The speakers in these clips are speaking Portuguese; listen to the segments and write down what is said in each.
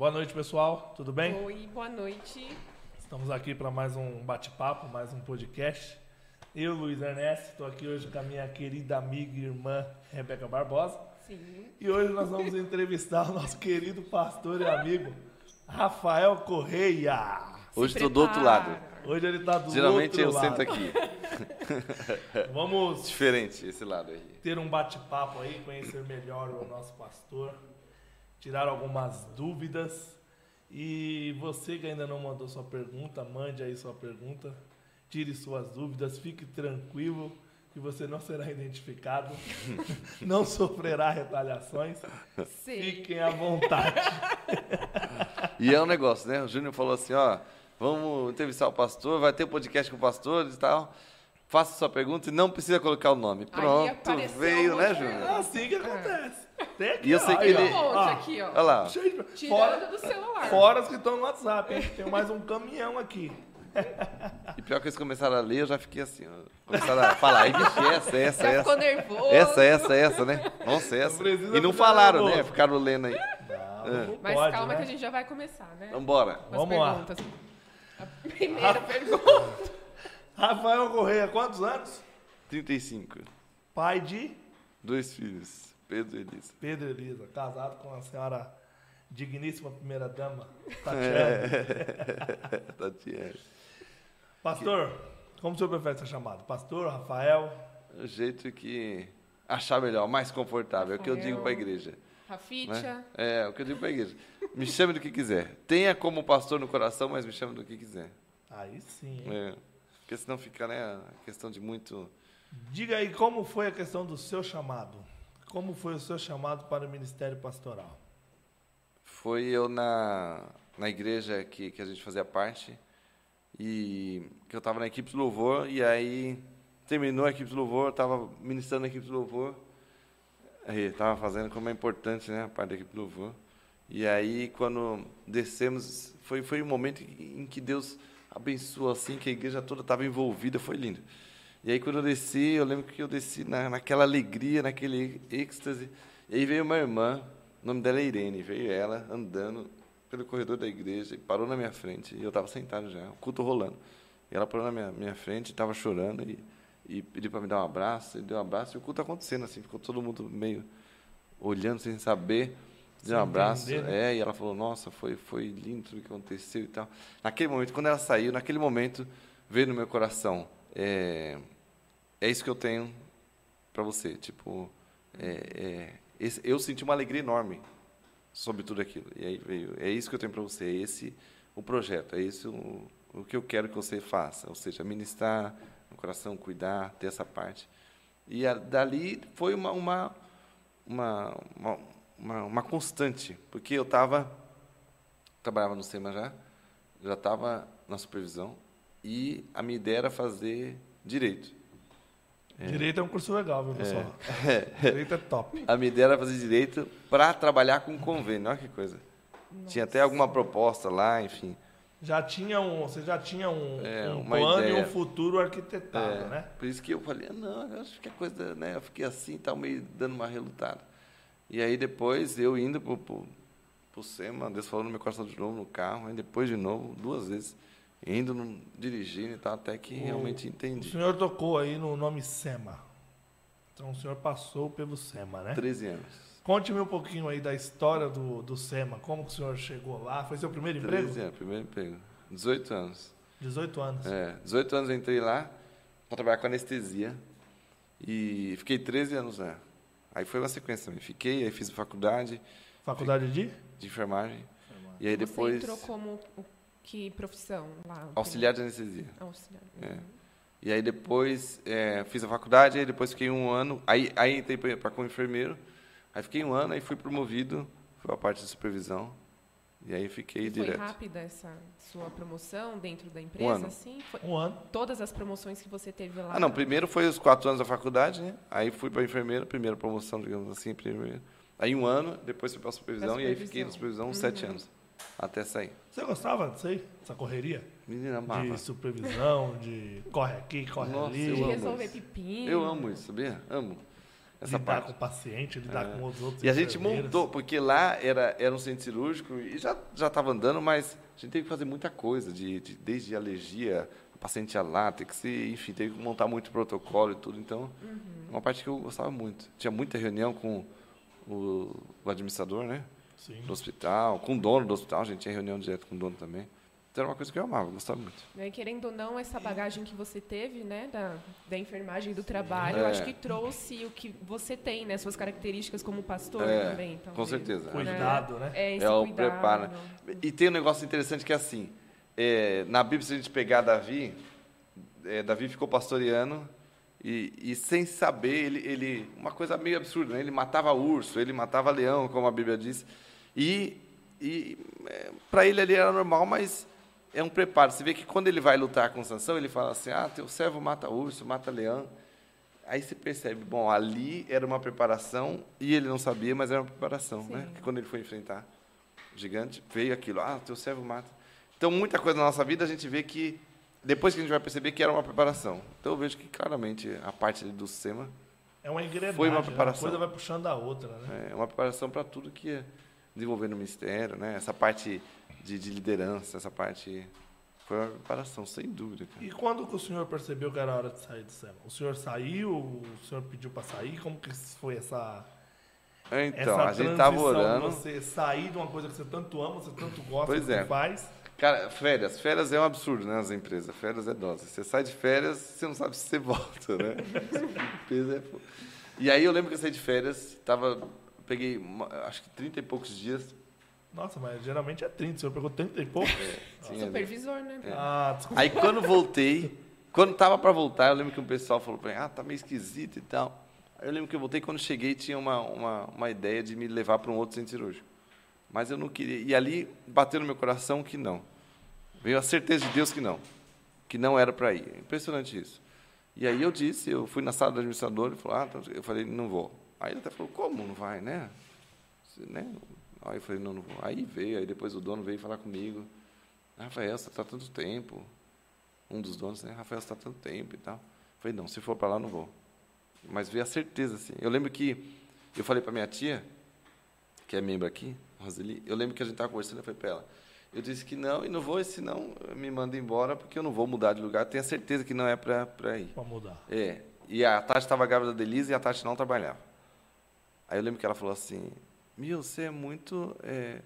Boa noite, pessoal. Tudo bem? Oi, boa noite. Estamos aqui para mais um bate-papo, mais um podcast. Eu, Luiz Ernesto, estou aqui hoje com a minha querida amiga e irmã Rebeca Barbosa. Sim. E hoje nós vamos entrevistar o nosso querido pastor e amigo Rafael Correia. Hoje estou do outro lado. Hoje ele está do Geralmente outro eu lado. sento aqui. Vamos Diferente esse lado aí. ter um bate-papo aí, conhecer melhor o nosso pastor, tirar algumas dúvidas. E você que ainda não mandou sua pergunta, mande aí sua pergunta, tire suas dúvidas, fique tranquilo que você não será identificado, não sofrerá retaliações. Sim. Fiquem à vontade. E é um negócio, né? O Júnior falou assim, ó, vamos entrevistar o pastor, vai ter podcast com o pastor e tal. Faça sua pergunta e não precisa colocar o nome. Pronto, veio, né, Júnior? É assim que acontece. Tem aqui, E eu ó, sei que aí, ele- Um ó, monte ó, aqui, ó. Olha lá. cheio de- Tirando Fora, do celular. fora os que estão no WhatsApp, hein? Tem mais um caminhão aqui. E pior que eles começaram a ler, eu já fiquei assim. Começaram a falar, aí, vixe, essa, essa, Já ficou essa. nervoso. Essa, essa, essa, né? Nossa, essa. precisa E não falaram, né? Ficaram lendo aí. Não, não Mas pode, calma né? que a gente já vai começar, né? Vambora. Com as Vamos lá. perguntas. A primeira pergunta. Rafael Correia, quantos anos? 35. Pai de Dois filhos. Pedro e Elisa. Pedro Elisa, casado com a senhora digníssima primeira dama, É. Pastor, como o senhor prefere ser chamado? Pastor, Rafael? O jeito que achar melhor, mais confortável. É o que eu Rafael. digo para a igreja. Rafitia. Né? É, o que eu digo para a igreja. Me chame do que quiser. Tenha como pastor no coração, mas me chame do que quiser. Aí sim. hein? É. Porque senão fica, né, a questão de muito... Diga aí como foi a questão do seu chamado. Como foi o seu chamado para o ministério pastoral? Foi eu na, na igreja que, que a gente fazia parte, e que eu estava na equipe de louvor, e aí terminou a equipe de louvor, estava ministrando na equipe de louvor, estava fazendo como é importante, né, a parte da equipe de louvor. E aí, quando descemos, foi, foi um momento em que Deus abençoou, assim, que a igreja toda estava envolvida, foi lindo. E aí, quando eu desci, eu lembro que eu desci na, naquela alegria, naquele êxtase. E aí veio uma irmã, o nome dela é Irene, veio ela andando pelo corredor da igreja e parou na minha frente. E eu estava sentado já, o culto rolando. E ela parou na minha, minha frente, estava chorando e, e pediu para me dar um abraço. E deu um abraço e o culto acontecendo, assim, ficou todo mundo meio olhando sem saber. Deu um abraço, né? é, e ela falou, nossa, foi, foi lindo tudo que aconteceu e tal. Naquele momento, quando ela saiu, naquele momento, veio no meu coração, é, é isso que eu tenho para você. Tipo, é, é, eu senti uma alegria enorme sobre tudo aquilo. E aí veio, é isso que eu tenho para você, é esse o projeto, é esse o, o que eu quero que você faça. Ou seja, ministrar no coração, cuidar, ter essa parte. E a- dali foi uma, uma, uma, uma, uma constante, porque eu estava, trabalhava no SEMA já, já estava na supervisão, e a minha ideia era fazer direito. Direito é um curso legal, viu, pessoal? Direito é top. A minha ideia era fazer direito para trabalhar com convênio, olha que coisa. Tinha até alguma proposta lá, enfim. Já tinha um, você já tinha um, É, um uma plano e ideia. um futuro arquitetado, É, né? Por isso que eu falei, ah, não, eu acho que é coisa, né? Eu fiquei assim, tal, meio dando uma relutada. E aí depois eu indo pro, pro, pro SEMA, Deus falou no meu coração de novo no carro, aí depois de novo, duas vezes, indo, no, dirigindo e tal, até que O- realmente O entendi. senhor tocou aí no nome SEMA. Então o senhor passou pelo SEMA, né? 13 anos. Conte-me um pouquinho aí da história do, do SEMA. Como que o senhor chegou lá? Foi seu primeiro emprego? 13 anos, primeiro emprego. 18 anos. 18 anos. É, 18 anos eu entrei lá para trabalhar com anestesia e fiquei 13 anos lá. Aí foi uma sequência também. Fiquei, aí fiz faculdade Faculdade de? de enfermagem e aí Você depois entrou como o- que profissão lá? auxiliar de anestesia. Auxiliar. É. E aí depois é, fiz a faculdade, aí depois fiquei um ano, aí, aí entrei para como enfermeiro, aí fiquei um ano, aí fui promovido, fui a parte de supervisão, e aí fiquei E foi direto. rápida essa sua promoção dentro da empresa, ano. assim? Foi Um ano. todas as promoções que você teve lá? Ah, não, primeiro foi os quatro anos da faculdade, né? Aí fui para enfermeiro, primeira promoção, digamos assim, primeiro. Aí um ano, depois fui para supervisão, Pra e aí fiquei na supervisão. supervisão uns Uhum. sete anos, até sair. Você gostava disso aí? Essa correria? Menina amava. De supervisão, de corre aqui, corre Nossa, ali. eu De amo resolver isso. pepino. Eu amo isso, sabia? Amo. essa lidar parte. com o paciente, lidar com os outros E a gente montou, porque lá era, era um centro cirúrgico e já já estava andando, mas a gente teve que fazer muita coisa, de, de- desde alergia, paciente a látex, e, enfim, teve que montar muito protocolo e tudo. Então, uma parte que eu gostava muito. Tinha muita reunião com o, o administrador, né? Sim. Do hospital, com o dono do hospital, a gente tinha reunião direto com o dono também. Então era uma coisa que eu amava, gostava muito. E aí, querendo ou não, essa bagagem que você teve, né, da, da enfermagem do trabalho, É. eu acho que trouxe o que você tem, né, suas características como pastor É, também. com talvez. certeza. Cuidado, né? É, esse É o cuidado. preparo. E tem um negócio interessante que é assim, é, na Bíblia, se a gente pegar Davi, é, Davi ficou pastoreando e, e sem saber, ele, ele, uma coisa meio absurda, né? ele matava urso, ele matava leão, como a Bíblia diz, e, e para ele ali era normal, mas é um preparo. Você vê que quando ele vai lutar com Sansão, ele fala assim, ah, teu servo mata urso, mata leão, Aí você percebe, bom, ali era uma preparação e ele não sabia, mas era uma preparação, né? Sim. Que quando ele foi enfrentar o gigante, veio aquilo, ah, teu servo mata. Então, muita coisa na nossa vida a gente vê que, depois que a gente vai perceber que era uma preparação. Então, eu vejo que claramente a parte do SEMA É uma engrenagem. Foi uma né? preparação. coisa vai puxando a outra, né? é uma preparação para tudo que desenvolver no ministério, né? Essa parte de, de liderança, essa parte foi uma preparação, sem dúvida. Cara. E quando que o senhor percebeu que era hora de sair do SEMA? O senhor saiu? O senhor pediu para sair? Como que foi essa, Então, essa a gente de orando. você sair de uma coisa que você tanto ama, você tanto gosta, Pois que é. você faz? Cara, férias. Férias é um absurdo, né, nas empresas. Férias é dose. Você sai de férias, você não sabe se você volta, né? É E aí eu lembro que eu saí de férias, tava, peguei, uma- acho que 30 e poucos dias. Nossa, mas geralmente é 30. O senhor pegou 30 e pouco? tinha- Supervisor, né? É. Ah, desculpa. Aí quando voltei, quando tava para voltar, eu lembro que o pessoal falou para mim, ah, tá meio esquisito e tal. Aí eu lembro que eu voltei, quando cheguei, tinha uma, uma, uma ideia de me levar para um outro centro cirúrgico. Mas eu não queria. E ali bateu no meu coração que não. Veio a certeza de Deus que não. Que não era para ir. Impressionante isso. E aí eu disse, eu fui na sala do administrador e falou, ah, tá. eu falei, não vou. Aí ele até falou, como não vai, né? Né? Aí eu falei, não, não vou. Aí veio, aí depois o dono veio falar comigo. Rafael, você está tanto tempo. Um dos donos, né? Rafael, você está tanto tempo e tal. Eu falei, não, se for para lá, não vou. Mas veio a certeza, assim. Eu lembro que eu falei para minha tia, que é membro aqui, Roseli, eu lembro que a gente estava conversando, eu falei para ela, eu disse que não, e não vou, e se não, me manda embora, porque eu não vou mudar de lugar, tenho certeza que não é para ir. Pra mudar. É, e a Tati estava grávida da Elisa e a Tati não trabalhava. Aí eu lembro que ela falou assim, meu, você é muito... é,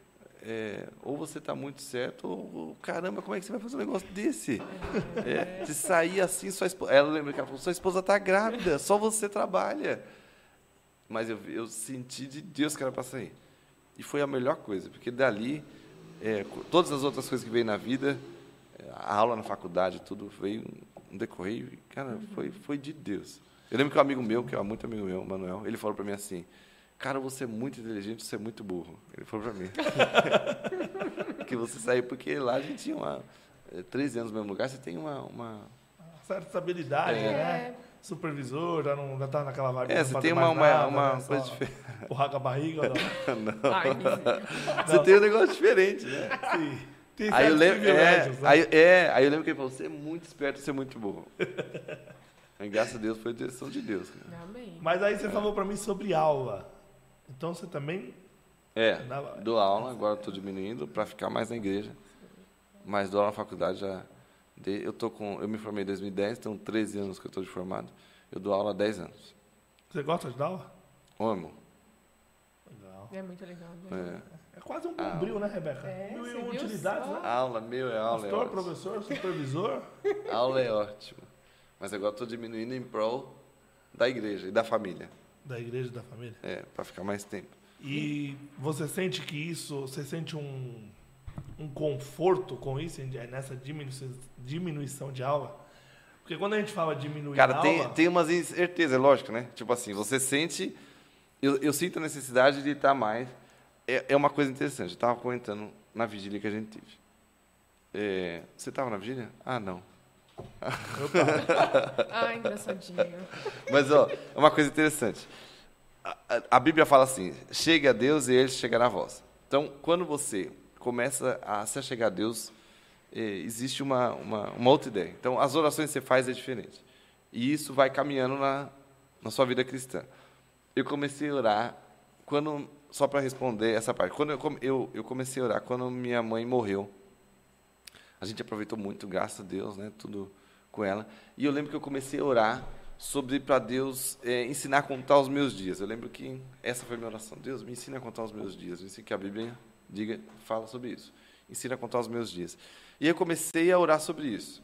é, ou você está muito certo, ou, caramba, como é que você vai fazer um negócio desse? É, de sair assim, sua esposa... Ela lembra que ela falou, sua esposa está grávida, só você trabalha. Mas eu, eu senti de Deus que era para sair. E foi a melhor coisa, porque dali, é, todas as outras coisas que veio na vida, é, a aula na faculdade, tudo veio um decorrer, cara, foi, foi de Deus. Eu lembro que um amigo meu, que é muito amigo meu, Manuel, ele falou para mim assim, cara, você é muito inteligente, você é muito burro. Ele falou para mim. que você saiu, porque lá a gente tinha uma, é, 13 anos no mesmo lugar, você tem uma... uma Certa estabilidade, É. né? Supervisor, já não já tá naquela vibe. é, não você tem uma, uma, nada, uma né? Coisa diferente. Empurrar com a barriga. Não. Ai, misericórdia. Você tem um negócio diferente, né? Sim. Tem Aí eu, lembro, é, privilégios, né? aí, é, aí eu lembro que ele falou, você é muito esperto, você é muito burro. Graças a Deus, foi a direção de Deus. cara. Amém. Mas aí você falou pra mim sobre aula. Então você também. É, Dava- dou aula, agora estou diminuindo para ficar mais na igreja. Mas dou aula na faculdade já. eu, tô com, eu me formei em 2010, então 13 anos que eu estou de formado. Eu dou aula há 10 anos. Você gosta de dar aula? Amo. Legal. É muito legal. Né? É. É quase um bombril, né, Rebeca? É, Mil e viu utilidades, né? Aula, meu, é aula, é Pastor, ótimo. professor, supervisor. Aula é ótimo. Mas agora estou diminuindo em prol da igreja e da família. Da igreja e da família. É, para ficar mais tempo. E você sente que isso, você sente um, um conforto com isso, em- nessa diminuição, diminuição de aula? Porque quando a gente fala diminuir Cara, a tem, aula, tem umas incertezas, é lógico, né? Tipo assim, você sente. Eu, eu sinto a necessidade de estar mais. É, é uma coisa interessante. Eu estava comentando na vigília que a gente teve. É, você estava na vigília? Ah, não. Ah, engraçadinho. Mas, ó, é uma coisa interessante. A, a- a Bíblia fala assim: chegue a Deus e ele chegará a vós. Então, quando você começa a se achegar a Deus, eh, existe uma, uma, uma outra ideia. Então, as orações que você faz é diferente. E isso vai caminhando na, na sua vida cristã. eu comecei a orar quando só para responder essa parte. Quando eu, eu, eu comecei a orar quando minha mãe morreu. A gente aproveitou muito, graças a Deus, né? Tudo com ela. E eu lembro que eu comecei a orar sobre para Deus eh, ensinar a contar os meus dias. Eu lembro que essa foi a minha oração. Deus, me ensina a contar os meus dias. Eu sei que a Bíblia diga, fala sobre isso. Ensina a contar os meus dias. E eu comecei a orar sobre isso.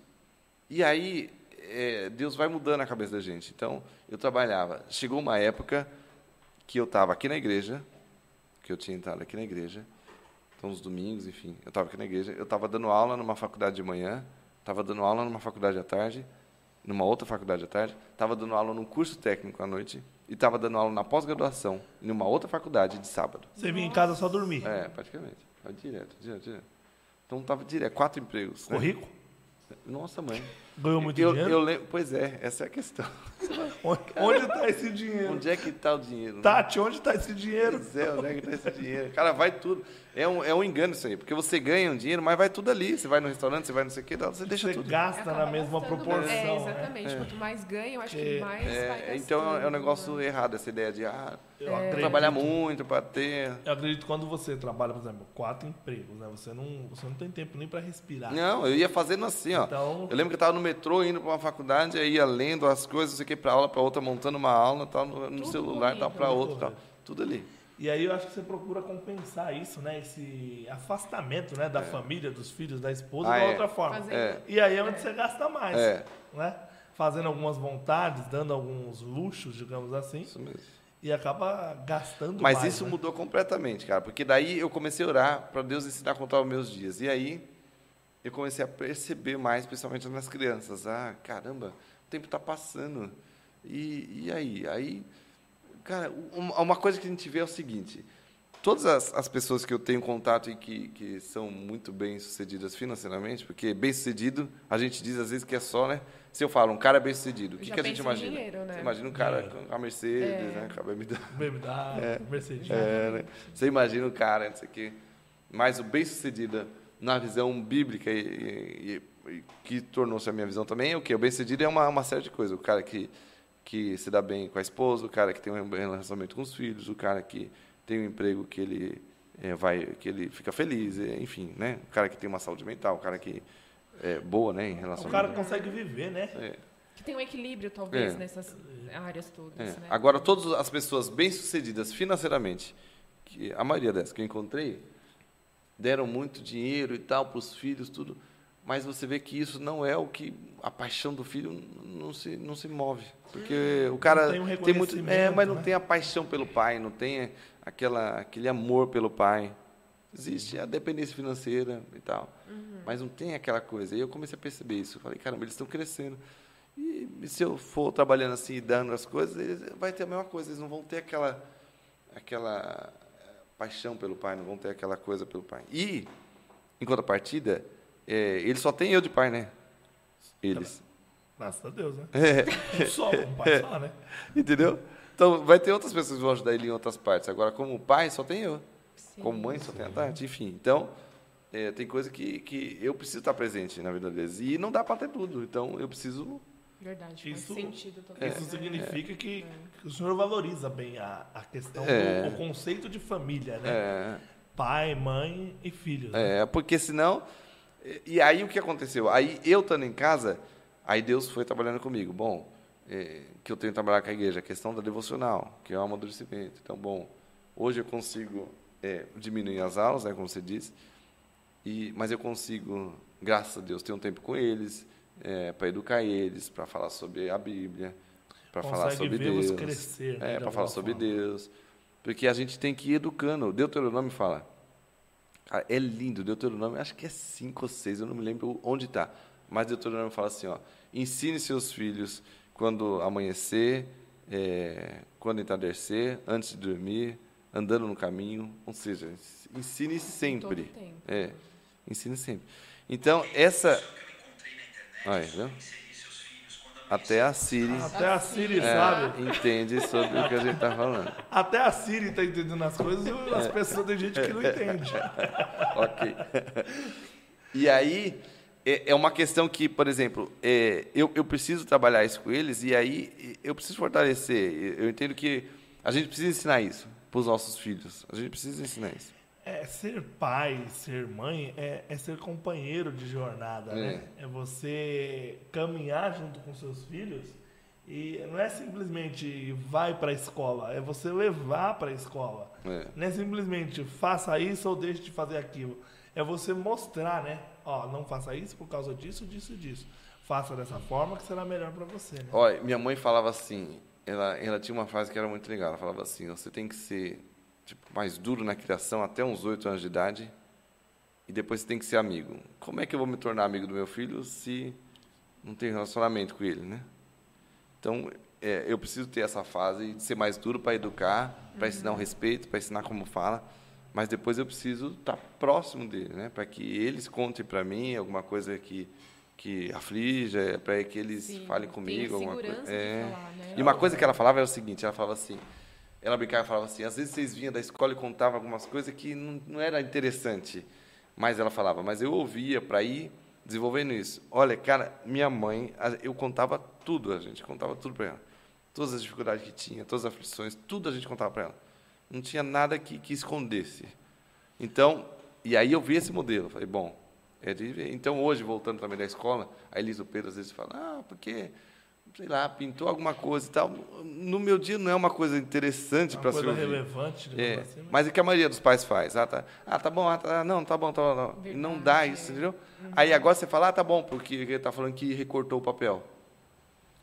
E aí, eh, Deus vai mudando a cabeça da gente. Então, eu trabalhava. Chegou uma época que eu estava aqui na igreja, que eu tinha entrado aqui na igreja, então os domingos, enfim, eu estava aqui na igreja, eu estava dando aula numa faculdade de manhã, estava dando aula numa faculdade à tarde, numa outra faculdade à tarde, estava dando aula num curso técnico à noite e estava dando aula na pós-graduação em uma outra faculdade de sábado. Você vinha em casa só dormir. É, praticamente. Direto, direto, direto. Então estava direto, quatro empregos. Ficou né? rico? Nossa, mãe. Ganhou muito eu, dinheiro? eu lembro, pois é, essa é a questão. Onde está esse dinheiro? Onde é que está o dinheiro? né? Tati, onde está esse dinheiro? Pois é, onde é que tá esse dinheiro? Cara, vai tudo. É um, é um engano isso aí, porque você ganha um dinheiro, mas vai tudo ali. Você vai no restaurante, você vai não sei o que, você deixa Você tudo. gasta Acaba na mesma gastando proporção. mais. É, né? exatamente. Quanto mais ganha, eu acho É, que mais vai É, gastando. então é um negócio errado essa ideia de ah, Eu É. trabalhar muito para ter. Eu acredito que quando você trabalha, por exemplo, quatro empregos, né? Você não, você não tem tempo nem para respirar. Não, eu ia fazendo assim, ó. Então- Eu lembro que eu estava no metrô indo para uma faculdade, aí ia lendo as coisas, não sei o que, para aula, para outra, montando uma aula, tal, no, no celular, tal, para outro, tal. Tudo ali. E aí eu acho que você procura compensar isso, né? Esse afastamento, né? Da família, dos filhos, da esposa, Ah, de é. outra forma. É. E aí é onde você gasta mais, É. né? Fazendo algumas vontades, dando alguns luxos, digamos assim, Isso mesmo. e acaba gastando Mas mais. isso né? mudou completamente, cara, porque daí eu comecei a orar para Deus ensinar a contar os meus dias. E aí eu comecei a perceber mais, principalmente nas crianças, ah, caramba, o tempo está passando. E, e aí? Aí, cara, um- uma coisa que a gente vê é o seguinte: todas as, as pessoas que eu tenho contato e que, que são muito bem sucedidas financeiramente, porque bem sucedido, a gente diz às vezes que é só, né? Se eu falo um cara bem sucedido, o que, que a gente imagina? dinheiro, né? Você imagina um cara Dinheiro. com a Mercedes, É. né? Com a BMW. BMW, Mercedes. É, né? Você imagina o cara, não sei o quê. Mas o bem-sucedido na visão bíblica e, e- e que tornou-se a minha visão também é o quê? O bem-sucedido é uma, uma série de coisas. O cara que, que se dá bem com a esposa, o cara que tem um relacionamento com os filhos, o cara que tem um emprego que ele é, vai, que ele fica feliz, é, enfim, né? O cara que tem uma saúde mental, o cara que é boa, né, em relação O cara consegue viver, né? é. Que tem um equilíbrio, talvez, É. nessas áreas todas, É. né? Agora, todas as pessoas bem-sucedidas financeiramente, que a maioria dessas que eu encontrei, deram muito dinheiro e tal para os filhos, tudo, mas você vê que isso não é o que a paixão do filho não se, não se move. Porque o cara tem um muito. É, mas não né? tem a paixão pelo pai, não tem aquela, aquele amor pelo pai. Existe a dependência financeira e tal, mas não tem aquela coisa. E eu comecei a perceber isso. Eu falei, caramba, eles estão crescendo. E, e se eu for trabalhando assim e dando as coisas, eles, vai ter a mesma coisa. Eles não vão ter aquela, aquela paixão pelo pai, não vão ter aquela coisa pelo pai. E, em contrapartida, é, eles só têm eu de pai, né? Eles. Graças a Deus, né? É, Um só, um pai só, né? entendeu? Então, vai ter outras pessoas que vão ajudar ele em outras partes. Agora, como pai, só tem eu. Sim. Como mãe, só tem a Tati. Enfim, então, é, tem coisa que, que eu preciso estar presente na vida deles. E não dá para ter tudo. Então, eu preciso Verdade, Isso- faz sentido total. Isso né? significa que, que o senhor valoriza bem a, a questão É. do o conceito de família, né? é, Pai, mãe e filhos. né? É, porque senão. E e aí o que aconteceu? Aí eu estando em casa, aí Deus foi trabalhando comigo. Bom, é, que eu tenho que trabalhar com a igreja, a questão da devocional, que é o amadurecimento. Então, bom, hoje eu consigo é, diminuir as aulas, né, como você disse, e, mas eu consigo, graças a Deus, ter um tempo com eles, para educar eles, para falar sobre a Bíblia, para falar sobre Deus. crescer, né, É, para falar sobre forma. Deus. Porque a gente tem que ir educando. O Deuteronômio fala. Cara, é lindo. Deuteronômio, acho que é cinco ou seis, eu não me lembro onde está. Mas Deuteronômio fala assim: ó, ensine seus filhos quando amanhecer, é, quando entardecer, antes de dormir, andando no caminho. Ou seja, ensine sempre. Todo tempo. É, ensine sempre. Então, essa. Olha, viu? Até a Siri Até a Siri é, sabe. entende sobre o que a gente está falando. Até a Siri tá entendendo as coisas as pessoas tem gente que não entende. ok. E aí, é, é uma questão que, por exemplo, é, eu, eu preciso trabalhar isso com eles e aí eu preciso fortalecer. Eu entendo que a gente precisa ensinar isso para os nossos filhos. A gente precisa ensinar isso. É, ser pai, ser mãe, é, é ser companheiro de jornada, né? É você caminhar junto com seus filhos e não é simplesmente vai para a escola, é você levar para a escola. É. Não é simplesmente faça isso ou deixe de fazer aquilo. É você mostrar, né? Ó, não faça isso por causa disso, disso, disso. Faça dessa forma que será melhor para você, né? Olha, minha mãe falava assim, ela, ela tinha uma frase que era muito legal. Ela falava assim: você tem que ser tipo, mais duro na criação até uns oito anos de idade e depois você tem que ser amigo. Como é que eu vou me tornar amigo do meu filho se não tem relacionamento com ele, né? Então, é, eu preciso ter essa fase de ser mais duro para educar, para ensinar o respeito, para ensinar como fala, mas depois eu preciso estar próximo dele, né? Para que eles contem para mim alguma coisa que que aflige, para que eles Sim, falem comigo alguma coisa. É. falar, né? E uma coisa que ela falava era o seguinte, ela falava assim, ela brincava e falava assim, às vezes vocês vinham da escola e contavam algumas coisas que não, não era interessante, mas ela falava, mas eu ouvia para ir desenvolvendo isso. Olha, cara, minha mãe, eu contava tudo, a gente contava tudo para ela. Todas as dificuldades que tinha, todas as aflições, tudo a gente contava para ela. Não tinha nada que, que escondesse. Então, e aí eu vi esse modelo, falei, bom, é. Então hoje, voltando também da escola, a Elisa Pedro às vezes falam, ah, porque, sei lá, pintou alguma coisa e tal. No meu dia não é uma coisa interessante Uma para se coisa ouvir. relevante, digamos É, assim, né? mas é que a maioria dos pais faz. Ah, tá, ah, tá bom, ah, tá, não, tá bom, tá bom. E não dá Verdade, isso, é. entendeu? Aí agora você fala, ah, tá bom, porque ele tá falando que recortou o papel.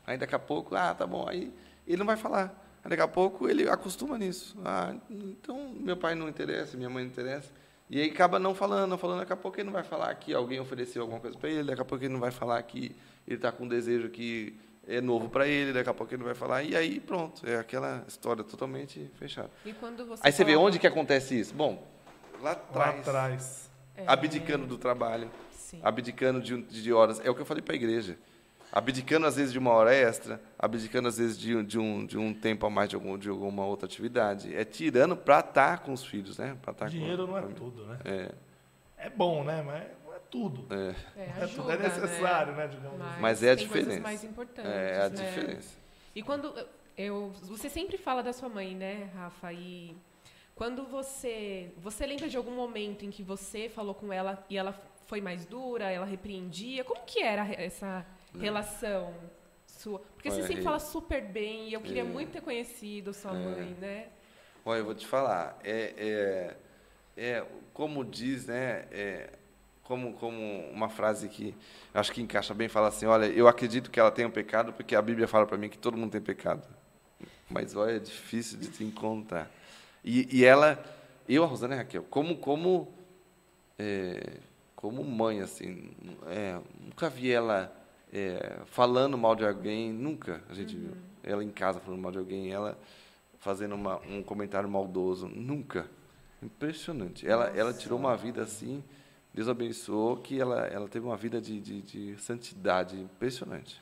Aí daqui a pouco, ah, tá bom, aí ele não vai falar. Aí daqui a pouco ele acostuma nisso. Ah, então meu pai não interessa, minha mãe não interessa. E aí acaba não falando, não falando, daqui a pouco ele não vai falar que alguém ofereceu alguma coisa para ele, daqui a pouco ele não vai falar que ele está com um desejo que é novo para ele, daqui a pouco ele não vai falar, e aí pronto, é aquela história totalmente fechada. E quando você Aí você vê falava- onde que acontece isso? Bom, lá Lá atrás, atrás. É, abdicando do trabalho, sim. abdicando de, de horas. É o que eu falei para a igreja. Abdicando, às vezes, de uma hora extra, abdicando, às vezes, de, de, um, de um tempo a mais de, algum, de alguma outra atividade. É tirando para estar com os filhos, né? Pra estar Dinheiro com, não é tudo, né? É, É bom, né? Mas é tudo. é, É, É, tudo, ajuda, é necessário, né? né? digamos assim. Mas é a tem diferença. mais importantes, é a né? diferença. E quando eu, você sempre fala da sua mãe, né, Rafa? E quando você, você lembra de algum momento em que você falou com ela e ela foi mais dura, ela repreendia? Como que era essa relação sua? Porque você Olha, sempre e- fala super bem e eu queria É. muito ter conhecido sua mãe, né? Olha, eu vou te falar, é, é, é como diz, né, é, como, como uma frase que acho que encaixa bem, fala assim, olha, eu acredito que ela tenha um pecado, porque a Bíblia fala para mim que todo mundo tem pecado. Mas, olha, é difícil de te encontrar. E, e ela, eu, a Rosana e a Raquel, como, como, é, como mãe, assim, é, nunca vi ela é, falando mal de alguém, nunca a gente viu. Ela em casa falando mal de alguém, ela fazendo uma, um comentário maldoso, nunca. Impressionante. Ela, ela tirou uma vida assim, Deus abençoou, que ela, ela teve uma vida de, de, de santidade impressionante.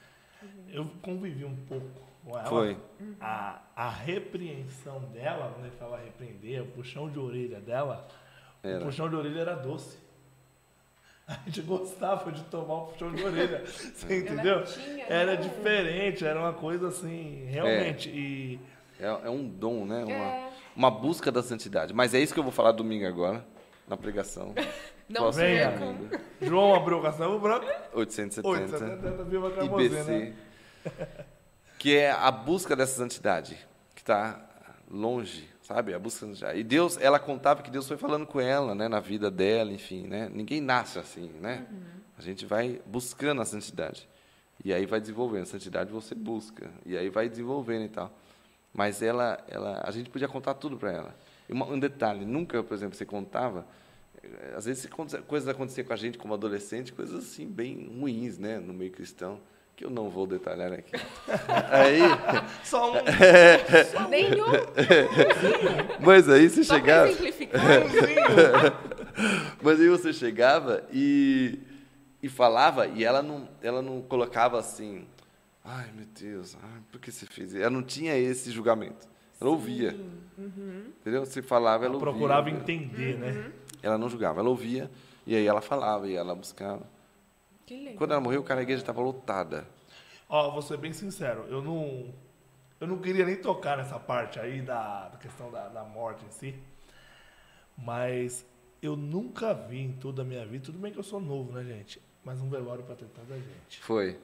Eu convivi um pouco com ela. Foi. A, a repreensão dela, quando ele fala repreender, o puxão de orelha dela, Era. o puxão de orelha era doce. A gente gostava de tomar o puxão de orelha. Você entendeu? tinha, Era né? diferente, era uma coisa assim, realmente. E É, é um dom, né? Uma, É. uma busca da santidade. Mas é isso que eu vou falar domingo agora, na pregação. Não Próximo venha. domingo, João abriu o Castelo Branco, 870. 870 Viva. IBC, que é a busca dessa santidade, que está longe, sabe? A busca. E Deus, ela contava que Deus foi falando com ela, né, na vida dela, enfim, né? Ninguém nasce assim, né? A gente vai buscando a santidade. E aí vai desenvolvendo. A santidade você busca. E aí vai desenvolvendo e tal. Mas ela, ela, a gente podia contar tudo para ela. E uma- um detalhe, nunca, por exemplo, você contava, eh, às vezes coisas aconteciam com a gente como adolescente, coisas assim bem ruins, né, no meio cristão, que eu não vou detalhar aqui. Aí, Só um. Nenhum. mas aí você Só chegava, mas aí você chegava e e falava e ela não, ela não colocava assim, ai meu Deus, ai, por que você fez? isso?" Ela não tinha esse julgamento. Ela ouvia, entendeu? Você falava, ela Ela ouvia. procurava entender, né? Ela não julgava, ela ouvia, e aí ela falava, e ela buscava. Que legal. Quando ela morreu, cara, a igreja estava lotada. Ó, vou ser bem sincero, eu não. Eu não queria nem tocar nessa parte aí da, da questão da, da morte em si. Mas eu nunca vi em toda a minha vida, tudo bem que eu sou novo, né, gente? Mas um velório pra ter tanta gente. Foi.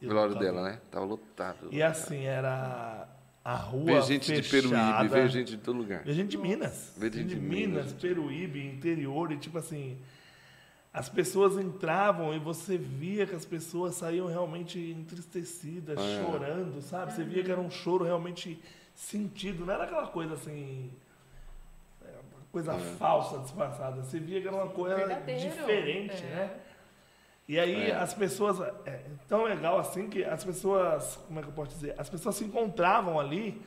Eu Velório nunca vi. dela, né? Tava lotado. E assim, era a rua Veio gente de Peruíbe, fechada. veio gente de todo lugar. Veio gente de Minas. Veio gente de de Minas, Minas. Peruíbe, interior, e tipo assim, as pessoas entravam e você via que as pessoas saíam realmente entristecidas, É. chorando, sabe? Você via que era um choro realmente sentido, não era aquela coisa assim, é, uma coisa É. falsa, disfarçada. Você via que era uma coisa Verdadeiro. diferente, É. né? E aí É. as pessoas. É tão legal assim que as pessoas. Como é que eu posso dizer? As pessoas se encontravam ali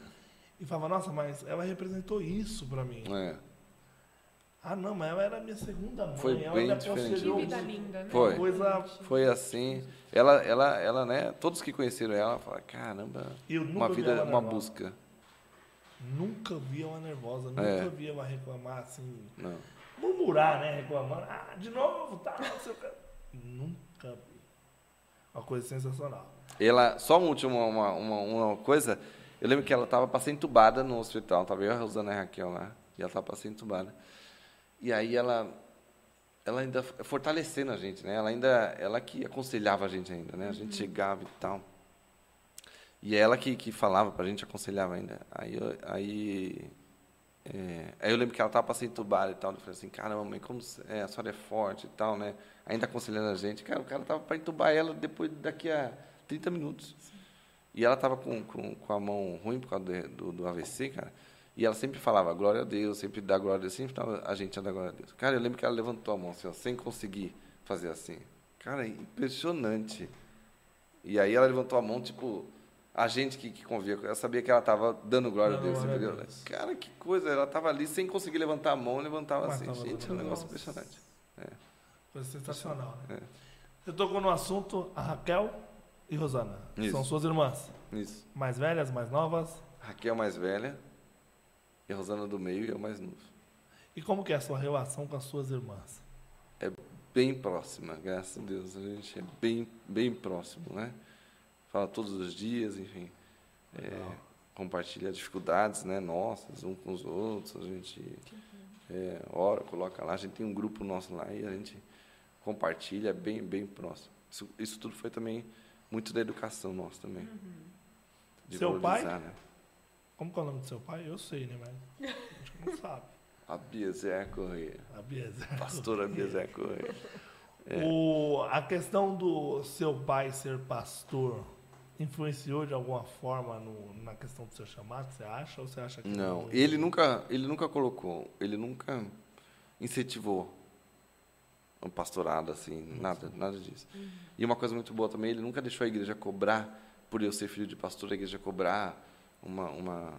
e falavam, nossa, mas ela representou isso pra mim. É. Ah, não, mas ela era minha segunda mãe. Foi ela bem me diferente. Que vida linda, né? Foi. Coisa- Foi assim. Ela, ela, ela, né? Todos que conheceram ela falaram, caramba, Eu nunca uma vi vida, ela uma nervosa. busca. Nunca vi ela nervosa, nunca É. vi ela reclamar assim. Não. Murmurar, né? Reclamando. Ah, de novo, tá, não sei o que. Nunca vi. Uma coisa sensacional. Ela, só um último, uma, uma, uma coisa. Eu lembro que ela estava para ser entubada no hospital. Tava eu, a Rosana e a Raquel lá. E ela estava para ser entubada. E aí ela, ela ainda fortalecendo a gente, né? Ela ainda, ela que aconselhava a gente ainda, né? A gente chegava e tal. E ela que, que falava para a gente, aconselhava ainda. Aí, aí, é, aí eu lembro que ela estava para ser entubada e tal. Eu falei assim, caramba, mãe, como é, a senhora é forte e tal, né? Ainda aconselhando a gente. Cara, o cara estava para entubar ela depois daqui a 30 minutos. E ela estava com, com, com a mão ruim por causa do, do, AVC, cara. E ela sempre falava glória a Deus, sempre dá glória a Deus, sempre tava a gente dar glória a Deus. Cara, eu lembro que ela levantou a mão assim, ó, sem conseguir fazer assim. Cara, impressionante. E aí ela levantou a mão, tipo, a gente que, que convia ela sabia que ela estava dando glória a Dando Deus, a entendeu? Cara, que coisa, ela estava ali sem conseguir levantar a mão, levantava Mas assim. Gente, é um negócio impressionante. Coisa sensacional, né? É. Você tocou no assunto a Raquel e Rosana. Isso. São suas irmãs. Isso. Mais velhas, mais novas. Raquel mais velha, e a Rosana do meio e eu mais novo. E como que é a sua relação com as suas irmãs? bem próxima, graças a Deus. A gente é bem, bem próximo, né? Fala todos os dias, enfim. É, compartilha dificuldades, né? Nossas, um com os outros. A gente é, ora, coloca lá. A gente tem um grupo nosso lá e a gente compartilha bem, bem próximo. Isso, isso tudo foi também muito da educação nossa também. De Seu pai? Né? Como que é o nome do seu pai? Eu sei, né? Mas acho que não sabe. A Biezé Correia. A Biesa. Pastora Biezé Correia. O, a questão do seu pai ser pastor influenciou de alguma forma no- na questão do seu chamado, você acha? Ou você acha que Não, ele nunca, ele nunca colocou, ele nunca incentivou um pastorado assim, nada, nada disso. E uma coisa muito boa também, ele nunca deixou a igreja cobrar por eu ser filho de pastor, a igreja cobrar uma uma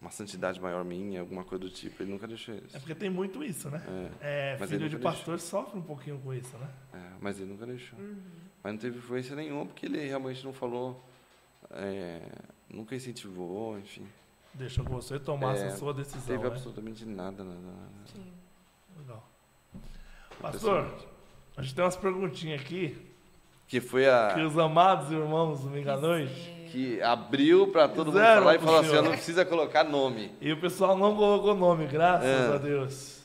uma santidade maior minha, alguma coisa do tipo. Ele nunca deixou isso. É porque tem muito isso, né? É, É, Mas filho de pastor sofre um pouquinho com isso, né? é, mas ele nunca deixou. Mas não teve influência nenhuma, porque ele realmente não falou, é, nunca incentivou, enfim. Deixa que você tomasse É, a sua decisão, Teve né? absolutamente nada, nada, nada. Sim. Legal. Pastor, a gente tem umas perguntinhas aqui Que foi a... que os amados irmãos do Domingo à Noite que abriu para todo mundo Fizeram falar e falou assim, não precisa colocar nome. e o pessoal não colocou nome, graças É. a Deus.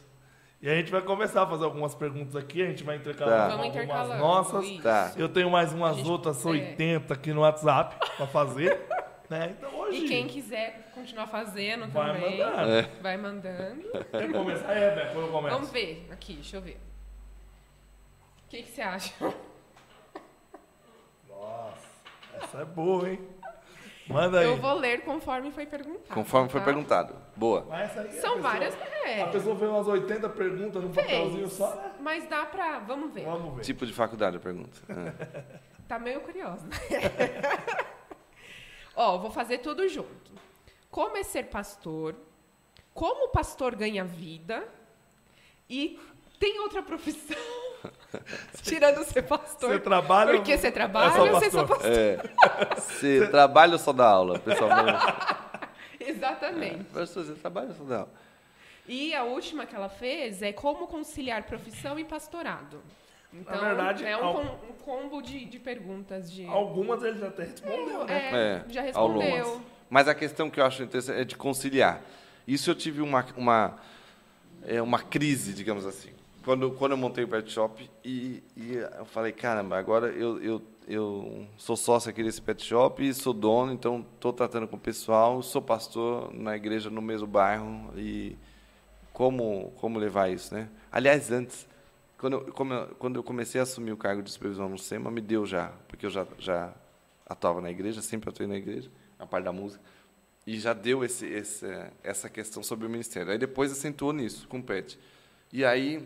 E a gente vai começar a fazer algumas perguntas aqui, a gente vai intercalar Tá. algumas intercalando. nossas. Tá. Eu tenho mais umas gente- outras é. 80 aqui no WhatsApp pra fazer. né? Então hoje. E quem quiser continuar fazendo Vai também, mandar. É. vai mandando. Quer começar? É, Rebeca, eu começo. Vamos ver aqui, deixa eu ver. O que, que você acha? Nossa, essa é boa, hein? Manda aí. Eu vou ler conforme foi perguntado. Conforme foi tá? perguntado. Boa. Mas essa aí, a São pessoa- várias, é. A pessoa fez umas 80 perguntas num papelzinho só, né? Mas dá pra. Vamos ver. Vamos ver. Tipo de faculdade a pergunta. É. Tá meio curiosa. Ó, vou fazer tudo junto. Como é ser pastor? Como o pastor ganha vida? E tem outra profissão? Tirando ser pastor. Você trabalha. Porque você trabalha é ou você só pastor? É. Você trabalha ou só dá aula, pessoal? Exatamente. Professor, você trabalha ou só dá aula? E a última que ela fez é como conciliar profissão e pastorado. Então, verdade, é um, al- com- um combo de, de perguntas de. Algumas ele já até respondeu, né? É, É, já respondeu. Mas a questão que eu acho interessante é de conciliar. Isso eu tive uma, uma, é, uma crise, digamos assim. Quando, quando eu montei o pet shop e, e eu falei, caramba, agora eu, eu, eu sou sócio aqui desse pet shop, sou dono, então estou tratando com o pessoal, sou pastor na igreja no mesmo bairro e como, como levar isso, né? Aliás, antes, quando eu, eu, quando eu comecei a assumir o cargo de supervisão no SEMA, me deu já, porque eu já, já atuava na igreja, sempre atuei na igreja, a parte da música, e já deu esse, esse, essa questão sobre o ministério. Aí depois acentuou nisso, com o PET. E aí,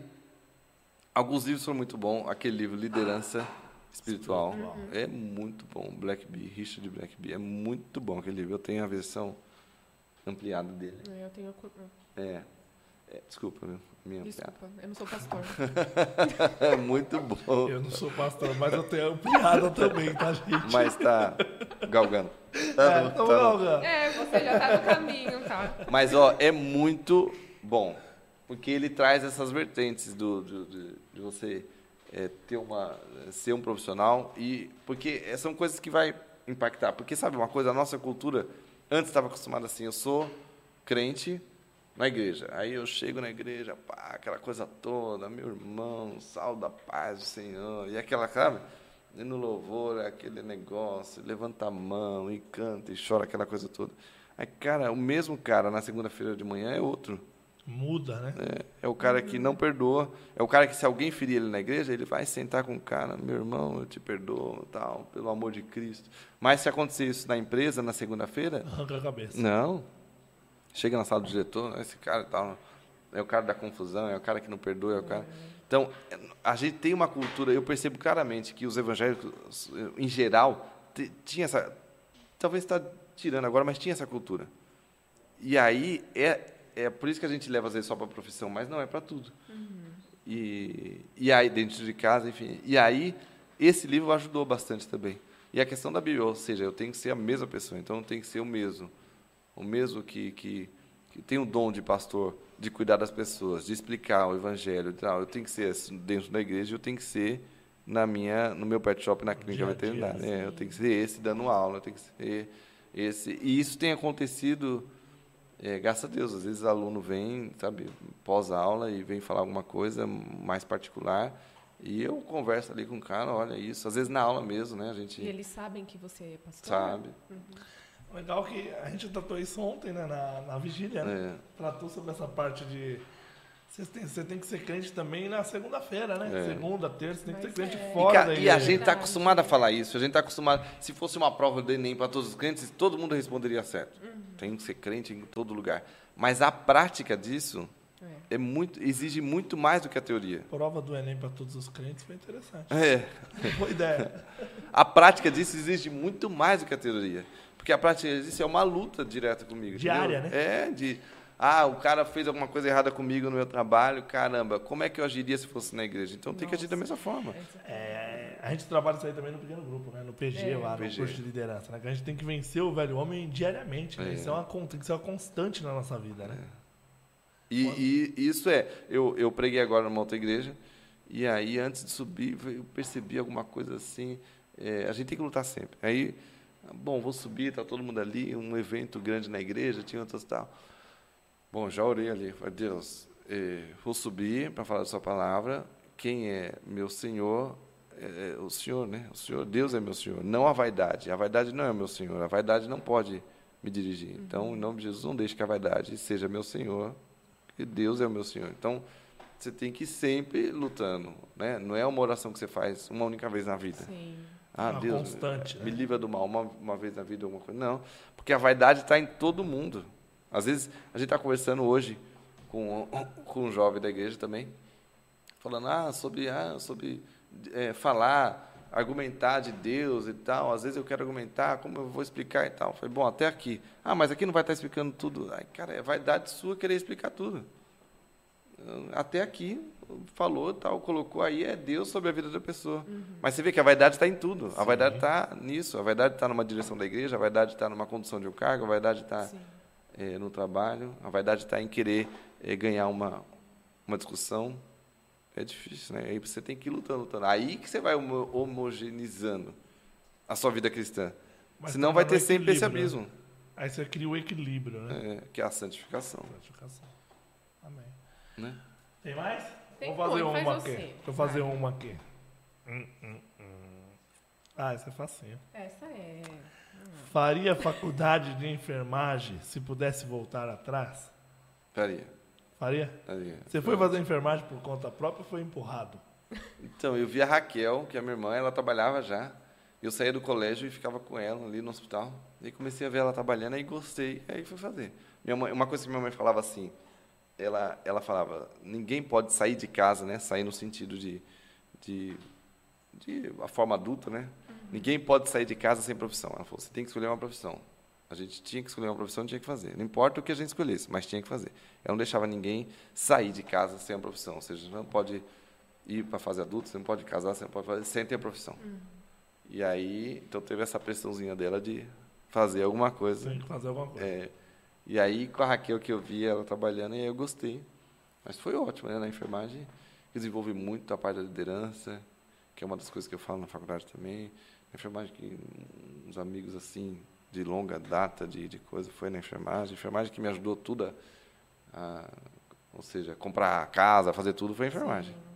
alguns livros foram muito bons. Aquele livro, Liderança Espiritual, uhum. é muito bom. Black Bee, Richard Black Bee, é muito bom aquele livro. Eu tenho a versão ampliada dele. É, eu tenho a... É. é desculpa, minha Desculpa, piada. eu não sou pastor. é muito bom. Eu não sou pastor, mas eu tenho ampliada também, tá, gente? Mas tá galgando. Tá, é, tá galgando. É, você já tá no caminho, tá? Mas, ó, é muito bom. Porque ele traz essas vertentes do, do de, de, você é, ter uma, ser um profissional e porque são coisas que vai impactar. Porque sabe uma coisa, a nossa cultura antes estava acostumada assim, eu sou crente, na igreja. Aí eu chego na igreja, pá, aquela coisa toda, meu irmão, sal da paz do Senhor. E aquela, sabe? E no louvor, aquele negócio, levanta a mão e canta e chora, aquela coisa toda. Aí, cara, o mesmo cara na segunda-feira de manhã é outro. Muda, né? É, é, o cara que não perdoa. É o cara que, se alguém ferir ele na igreja, ele vai sentar com o cara, meu irmão, eu te perdoo, tal, pelo amor de Cristo. Mas se acontecer isso na empresa na segunda-feira. Arranca a cabeça. Não. Chega na sala do diretor, esse cara tá, é o cara da confusão, é o cara que não perdoa, é o cara. Então, a gente tem uma cultura, eu percebo claramente que os evangélicos, em geral, tinha essa. Talvez está tirando agora, mas tinha essa cultura. E aí, é, é por isso que a gente leva, às vezes, só para a profissão, mas não, é para tudo. Uhum. E, e aí, dentro de casa, enfim. E aí, esse livro ajudou bastante também. E a questão da Bíblia, ou seja, eu tenho que ser a mesma pessoa, então eu tenho que ser o mesmo o mesmo que, que, que tem o dom de pastor, de cuidar das pessoas, de explicar o evangelho, tal, eu tenho que ser dentro da igreja, eu tenho que ser na minha, no meu pet shop, na clínica veterinária. É, eu tenho que ser esse dando aula, eu tenho que ser esse. E isso tem acontecido, é, graças a Deus. Às vezes o aluno vem, sabe, pós-aula e vem falar alguma coisa mais particular. E eu converso ali com o cara, olha isso. Às vezes na aula mesmo, né? A gente, e eles sabem que você é pastor? Sabe. Uhum. Legal que a gente tratou isso ontem, né, na, na vigília, né? É. Tratou sobre essa parte de. Você tem, você tem que ser crente também na segunda-feira, né? É. Segunda, terça, tem que ser crente é. fora e, da igreja. E a gente está acostumado a falar isso. A gente está acostumado. Se fosse uma prova do Enem para todos os crentes, todo mundo responderia certo. Uhum. Tem que ser crente em todo lugar. Mas a prática disso é. é. muito, exige muito mais do que a teoria. Prova do Enem para todos os crentes foi interessante. É. Boa ideia. a prática disso exige muito mais do que a teoria. Porque a prática disso é uma luta direta comigo. Diária, entendeu? né? É, de. Ah, o cara fez alguma coisa errada comigo no meu trabalho, caramba, como é que eu agiria se fosse na igreja? Então tem que agir da mesma forma. É, a gente trabalha isso aí também no pequeno grupo, né? no PG, é. lá, no PG. curso de liderança. Né? Que a gente tem que vencer o velho homem diariamente. Né? É. Isso é uma, tem que ser uma constante na nossa vida, né? É. E, e, isso é, eu, eu preguei agora numa outra igreja, e aí antes de subir, eu percebi alguma coisa assim, é, a gente tem que lutar sempre. Aí Bom, vou subir, está todo mundo ali, um evento grande na igreja, tinha outras tal. Bom, já orei ali, falei, Deus, eh, vou subir para falar da sua palavra. Quem é meu Senhor é, é o Senhor, né? O Senhor, Deus é meu Senhor, não a vaidade. A vaidade não é meu Senhor, a vaidade não pode me dirigir. Então, em nome de Jesus, não deixe que a vaidade seja meu Senhor, que Deus é o meu Senhor. Então, você tem que ir sempre lutando, né? Não é uma oração que você faz uma única vez na vida. Sim. Ah, uma Deus, constante, me, né? me livra do mal uma, uma vez na vida, alguma coisa. Não, porque a vaidade está em todo mundo. Às vezes, a gente está conversando hoje com, com um jovem da igreja também, falando ah, sobre, ah, sobre é, falar, argumentar de Deus e tal. Às vezes eu quero argumentar, como eu vou explicar e tal. Falei, bom, até aqui. Ah, mas aqui não vai estar explicando tudo. Ai, cara, é vaidade sua querer explicar tudo. Até aqui, falou, tal, colocou aí, é Deus sobre a vida da pessoa. Uhum. Mas você vê que a vaidade está em tudo. Sim. A vaidade está nisso. A vaidade está numa direção da igreja, a vaidade está numa condução de um cargo, a vaidade está é, no trabalho, a vaidade está em querer é, ganhar uma, uma discussão. É difícil, né? Aí você tem que ir lutando, lutando. Aí que você vai homogeneizando a sua vida cristã. Mas Senão vai ter sempre esse né? abismo. Aí você cria o equilíbrio, né? É, que é a santificação. Santificação. Amém. Né? Tem mais? Tem Vou fazer uma faz aqui. eu fazer Vai. uma aqui. Hum, hum, hum. Ah, essa é facinho. Essa é. Faria faculdade de enfermagem se pudesse voltar atrás? Faria. Faria? faria. Você foi fazer enfermagem por conta própria ou foi empurrado? Então, eu vi a Raquel, que é minha irmã, ela trabalhava já. Eu saía do colégio e ficava com ela ali no hospital. E comecei a ver ela trabalhando, aí gostei, aí fui fazer. Minha mãe, uma coisa que minha mãe falava assim, ela, ela falava, ninguém pode sair de casa, né? Sair no sentido de, de, de a forma adulta, né? Ninguém pode sair de casa sem profissão. Ela falou, você tem que escolher uma profissão. A gente tinha que escolher uma profissão, tinha que fazer. Não importa o que a gente escolhesse, mas tinha que fazer. Ela não deixava ninguém sair de casa sem a profissão. Ou seja, você não pode ir para a fase adulta, você não pode casar, você não pode fazer sem ter a profissão. E aí, então teve essa pressãozinha dela de fazer alguma coisa. Tem que fazer alguma coisa. É, e aí, com a Raquel que eu vi ela trabalhando, e aí eu gostei. Mas foi ótimo, né? Na enfermagem, desenvolvi muito a parte da liderança, que é uma das coisas que eu falo na faculdade também. Enfermagem, que uns amigos assim, de longa data de, de coisa, foi na enfermagem. A enfermagem que me ajudou tudo a, a- ou seja, comprar casa, fazer tudo, foi a enfermagem. Entendi.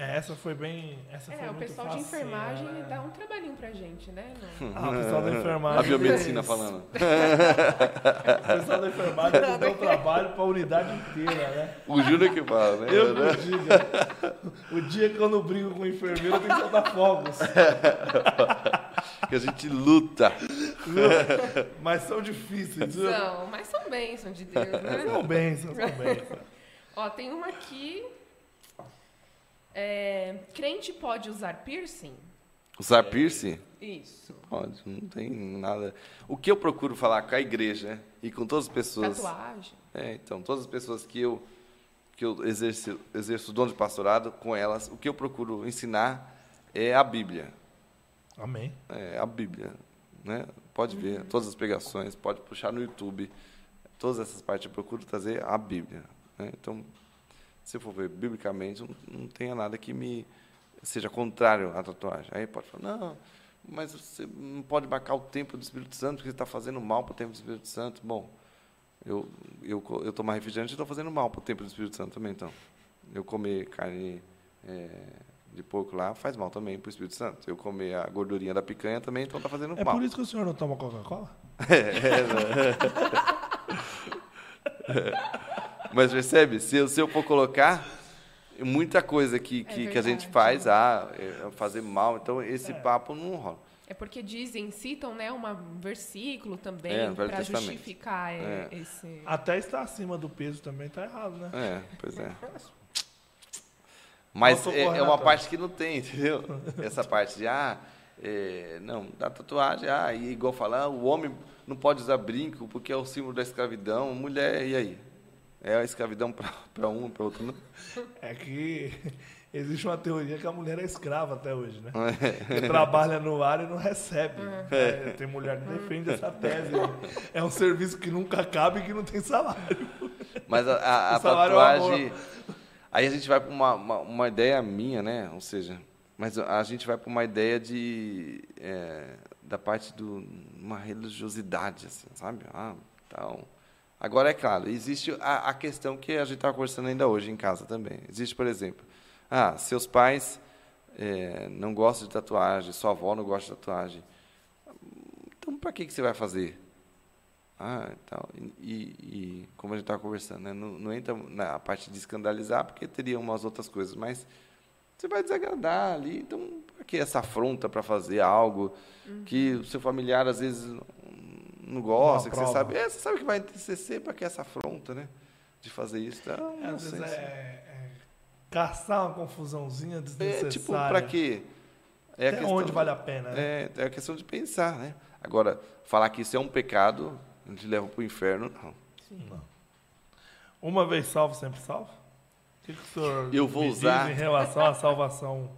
É, essa foi bem. Essa foi É, o muito pessoal de enfermagem né? dá um trabalhinho pra gente, né? Não. Ah, o pessoal da enfermagem. A biomedicina falando. O pessoal da enfermagem eles dão trabalho para a unidade inteira, né? O Júnior que fala, né? Eu que diga. O dia que eu não brigo com o enfermeiro, eu tenho que soltar fogos. Que a gente luta. Mas são difíceis. São, mas são bênçãos de Deus, né? São bênçãos, são bênçãos. Ó, tem uma aqui. É, crente pode usar piercing? Usar piercing? Isso. Pode, não tem nada. O que eu procuro falar com a igreja e com todas as pessoas. Tatuagem. É, então, todas as pessoas que eu, que eu exerço, exerço o dom de pastorado com elas, o que eu procuro ensinar é a Bíblia. Amém. É a Bíblia. Né? Pode ver todas as pregações, pode puxar no YouTube. Todas essas partes eu procuro trazer a Bíblia. né? Então, se eu for ver biblicamente, não, não tenha nada que me seja contrário à tatuagem. Aí pode falar, não, mas você não pode marcar o tempo do Espírito Santo, porque você está fazendo mal para o tempo do Espírito Santo. Bom, eu, eu, eu tomar refrigerante, estou fazendo mal para o tempo do Espírito Santo também, então. Eu comer carne é, de porco lá faz mal também para o Espírito Santo. Eu comer a gordurinha da picanha também, então está fazendo É mal. por isso que o senhor não toma Coca-Cola? Mas percebe? Se eu, se eu for colocar muita coisa que, É que, que a gente faz, ah, é fazer mal, então esse papo não rola. É porque dizem, citam, né, um versículo É, também Velho para justificar é, É. esse. Até estar acima do peso também tá errado, né? É, pois é. Mas é, é uma parte que não tem, entendeu? Essa parte de, ah, é, não, da tatuagem, ah, e igual falar, o homem não pode usar brinco porque é o símbolo da escravidão, mulher, e aí? É a escravidão para um, para outro, não? É que existe uma teoria que a mulher é escrava até hoje, né? É. Que trabalha no ar e não recebe. É, tem mulher que defende essa tese. né? É um serviço que nunca acaba e que não tem salário. Mas a, a- a é tatuagem. Aí a gente vai para uma, uma, uma ideia minha, né? Ou seja, mas a gente vai para uma ideia de é, da parte de uma religiosidade, assim, sabe? Ah, então. Agora é claro, existe a, a questão que a gente estava conversando ainda hoje em casa também. Existe, por exemplo, ah, seus pais é, não gostam de tatuagem, sua avó não gosta de tatuagem. Então, para que, que você vai fazer? Ah, então, e, e como a gente estava conversando, né, não, não entra na parte de escandalizar, porque teria umas outras coisas, mas você vai desagradar ali, então, para que essa afronta para fazer algo que o seu familiar às vezes não, gosta, Não que você sabe, é, você sabe que vai entristecer, para que essa afronta, né, de fazer isso? Então, É, não às sei vezes é, se- é caçar uma confusãozinha é, desnecessária. tipo, para quê? É Até questão- onde vale a pena, né? É, é a questão de pensar, né? Agora, falar que isso é um pecado, a gente leva para o inferno, não. Não. Uma vez salvo, sempre salvo? O que, que o senhor Eu vou me usar- diz em relação à salvação?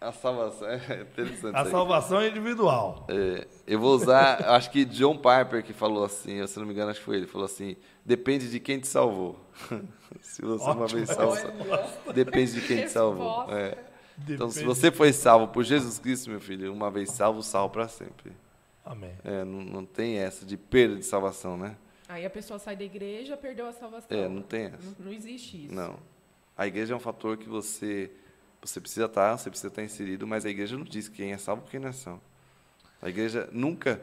A salvação é interessante. A salvação é individual. É, eu vou usar, acho que John Piper que falou assim, se não me engano, acho que foi ele, falou assim: depende de quem te salvou. se você uma Ótimo. vez salvo, depende de quem te salvou. É. Então, se você foi salvo por Jesus Cristo, meu filho, uma vez salvo, salvo para sempre. Amém. É, não, não tem essa de perda de salvação, né? Aí a pessoa sai da igreja, perdeu a salvação. É, não tem essa. Não, não existe isso. Não. A igreja é um fator que você você precisa estar, você precisa estar inserido, mas a igreja não diz quem é salvo e quem não é salvo. A igreja nunca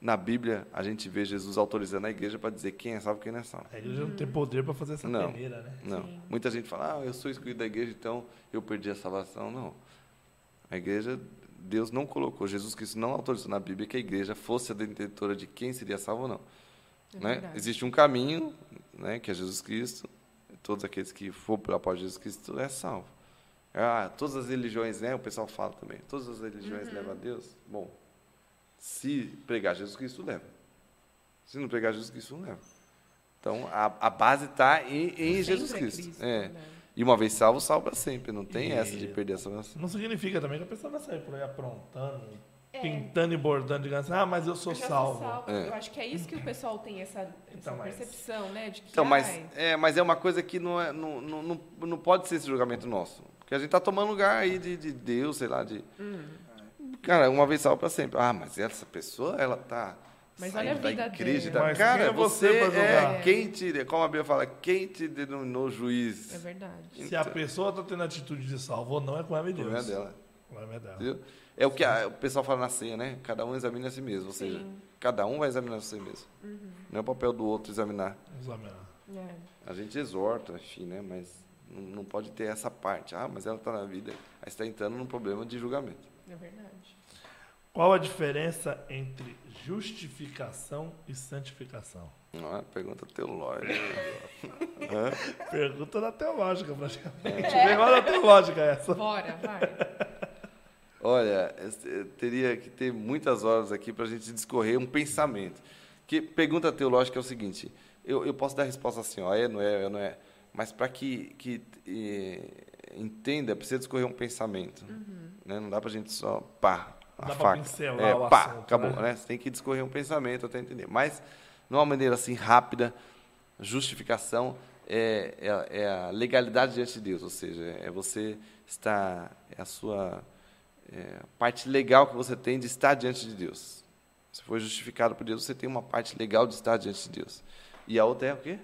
na Bíblia a gente vê Jesus autorizando a igreja para dizer quem é salvo e quem não é salvo. A igreja não tem poder para fazer essa Não. peneira, né? Não. Sim. Muita gente fala, ah, eu sou excluído da igreja, então eu perdi a salvação. Não. A igreja, Deus não colocou, Jesus Cristo não autorizou na Bíblia que a igreja fosse a detentora de quem seria salvo ou não. É né? Existe um caminho, né, que é Jesus Cristo. Todos aqueles que for pela porta de Jesus Cristo é salvo. Ah, todas as religiões, né? O pessoal fala também. Todas as religiões Uhum. levam a Deus. Bom, se pregar Jesus Cristo leva. Se não pregar Jesus Cristo não leva. Então a, a base está em, em Sempre Jesus é Cristo. É. né? E uma vez salvo, salvo para sempre. Não tem E- essa de perder a salvação. Não significa também que a pessoa vai sair por aí aprontando, É. pintando e bordando, digando assim, ah, mas eu sou Eu salvo. sou salvo. É. Eu acho que é isso que o pessoal tem essa, essa Então, mas- percepção, né? De que, Então, mas ai, é, mas é uma coisa que não, é, não, não, não, não pode ser esse julgamento nosso. Porque a gente está tomando lugar aí de, de Deus, sei lá, de. Hum. Cara, uma vez salvo para sempre. Ah, mas essa pessoa, ela tá. Mas olha a da vida igreja. dele. Da... Mas quem Cara, é você você pra é quem te. Como a Bíblia fala, quem te denominou juiz? é verdade. Se a pessoa está tendo atitude de salvo ou não, é com a de O problema é Deus. dela. O problema é dela. Entendeu? É o que a- o pessoal fala na ceia, né? Cada um examina a si mesmo. Ou seja, Sim. cada um vai examinar a si mesmo. Não é o papel do outro examinar. Examinar. É. A gente exorta, enfim, né? Mas não, pode ter essa parte. Ah, mas ela está na vida. Aí está entrando num problema de julgamento. É verdade. Qual a diferença entre justificação e santificação? Não é pergunta teológica. Pergunta da teológica, praticamente. É. Negócio da teológica essa. Bora, vai. Olha, eu teria que ter muitas horas aqui para a gente discorrer um pensamento. Que pergunta teológica é o seguinte: eu, eu posso dar a resposta assim, ó, é, não é, é, não é. Mas para que, que eh, entenda, precisa discorrer um pensamento. Né? Não dá para a gente só pá, a Dá faca. pincelar é, o pá, assunto, acabou. né? Né? Você tem que discorrer um pensamento até entender. Mas, de uma maneira assim rápida, justificação é, é, é a legalidade diante de Deus, ou seja, é você estar, é a sua é, parte legal que você tem de estar diante de Deus. Se for justificado por Deus, você tem uma parte legal de estar diante de Deus. E a outra é o quê?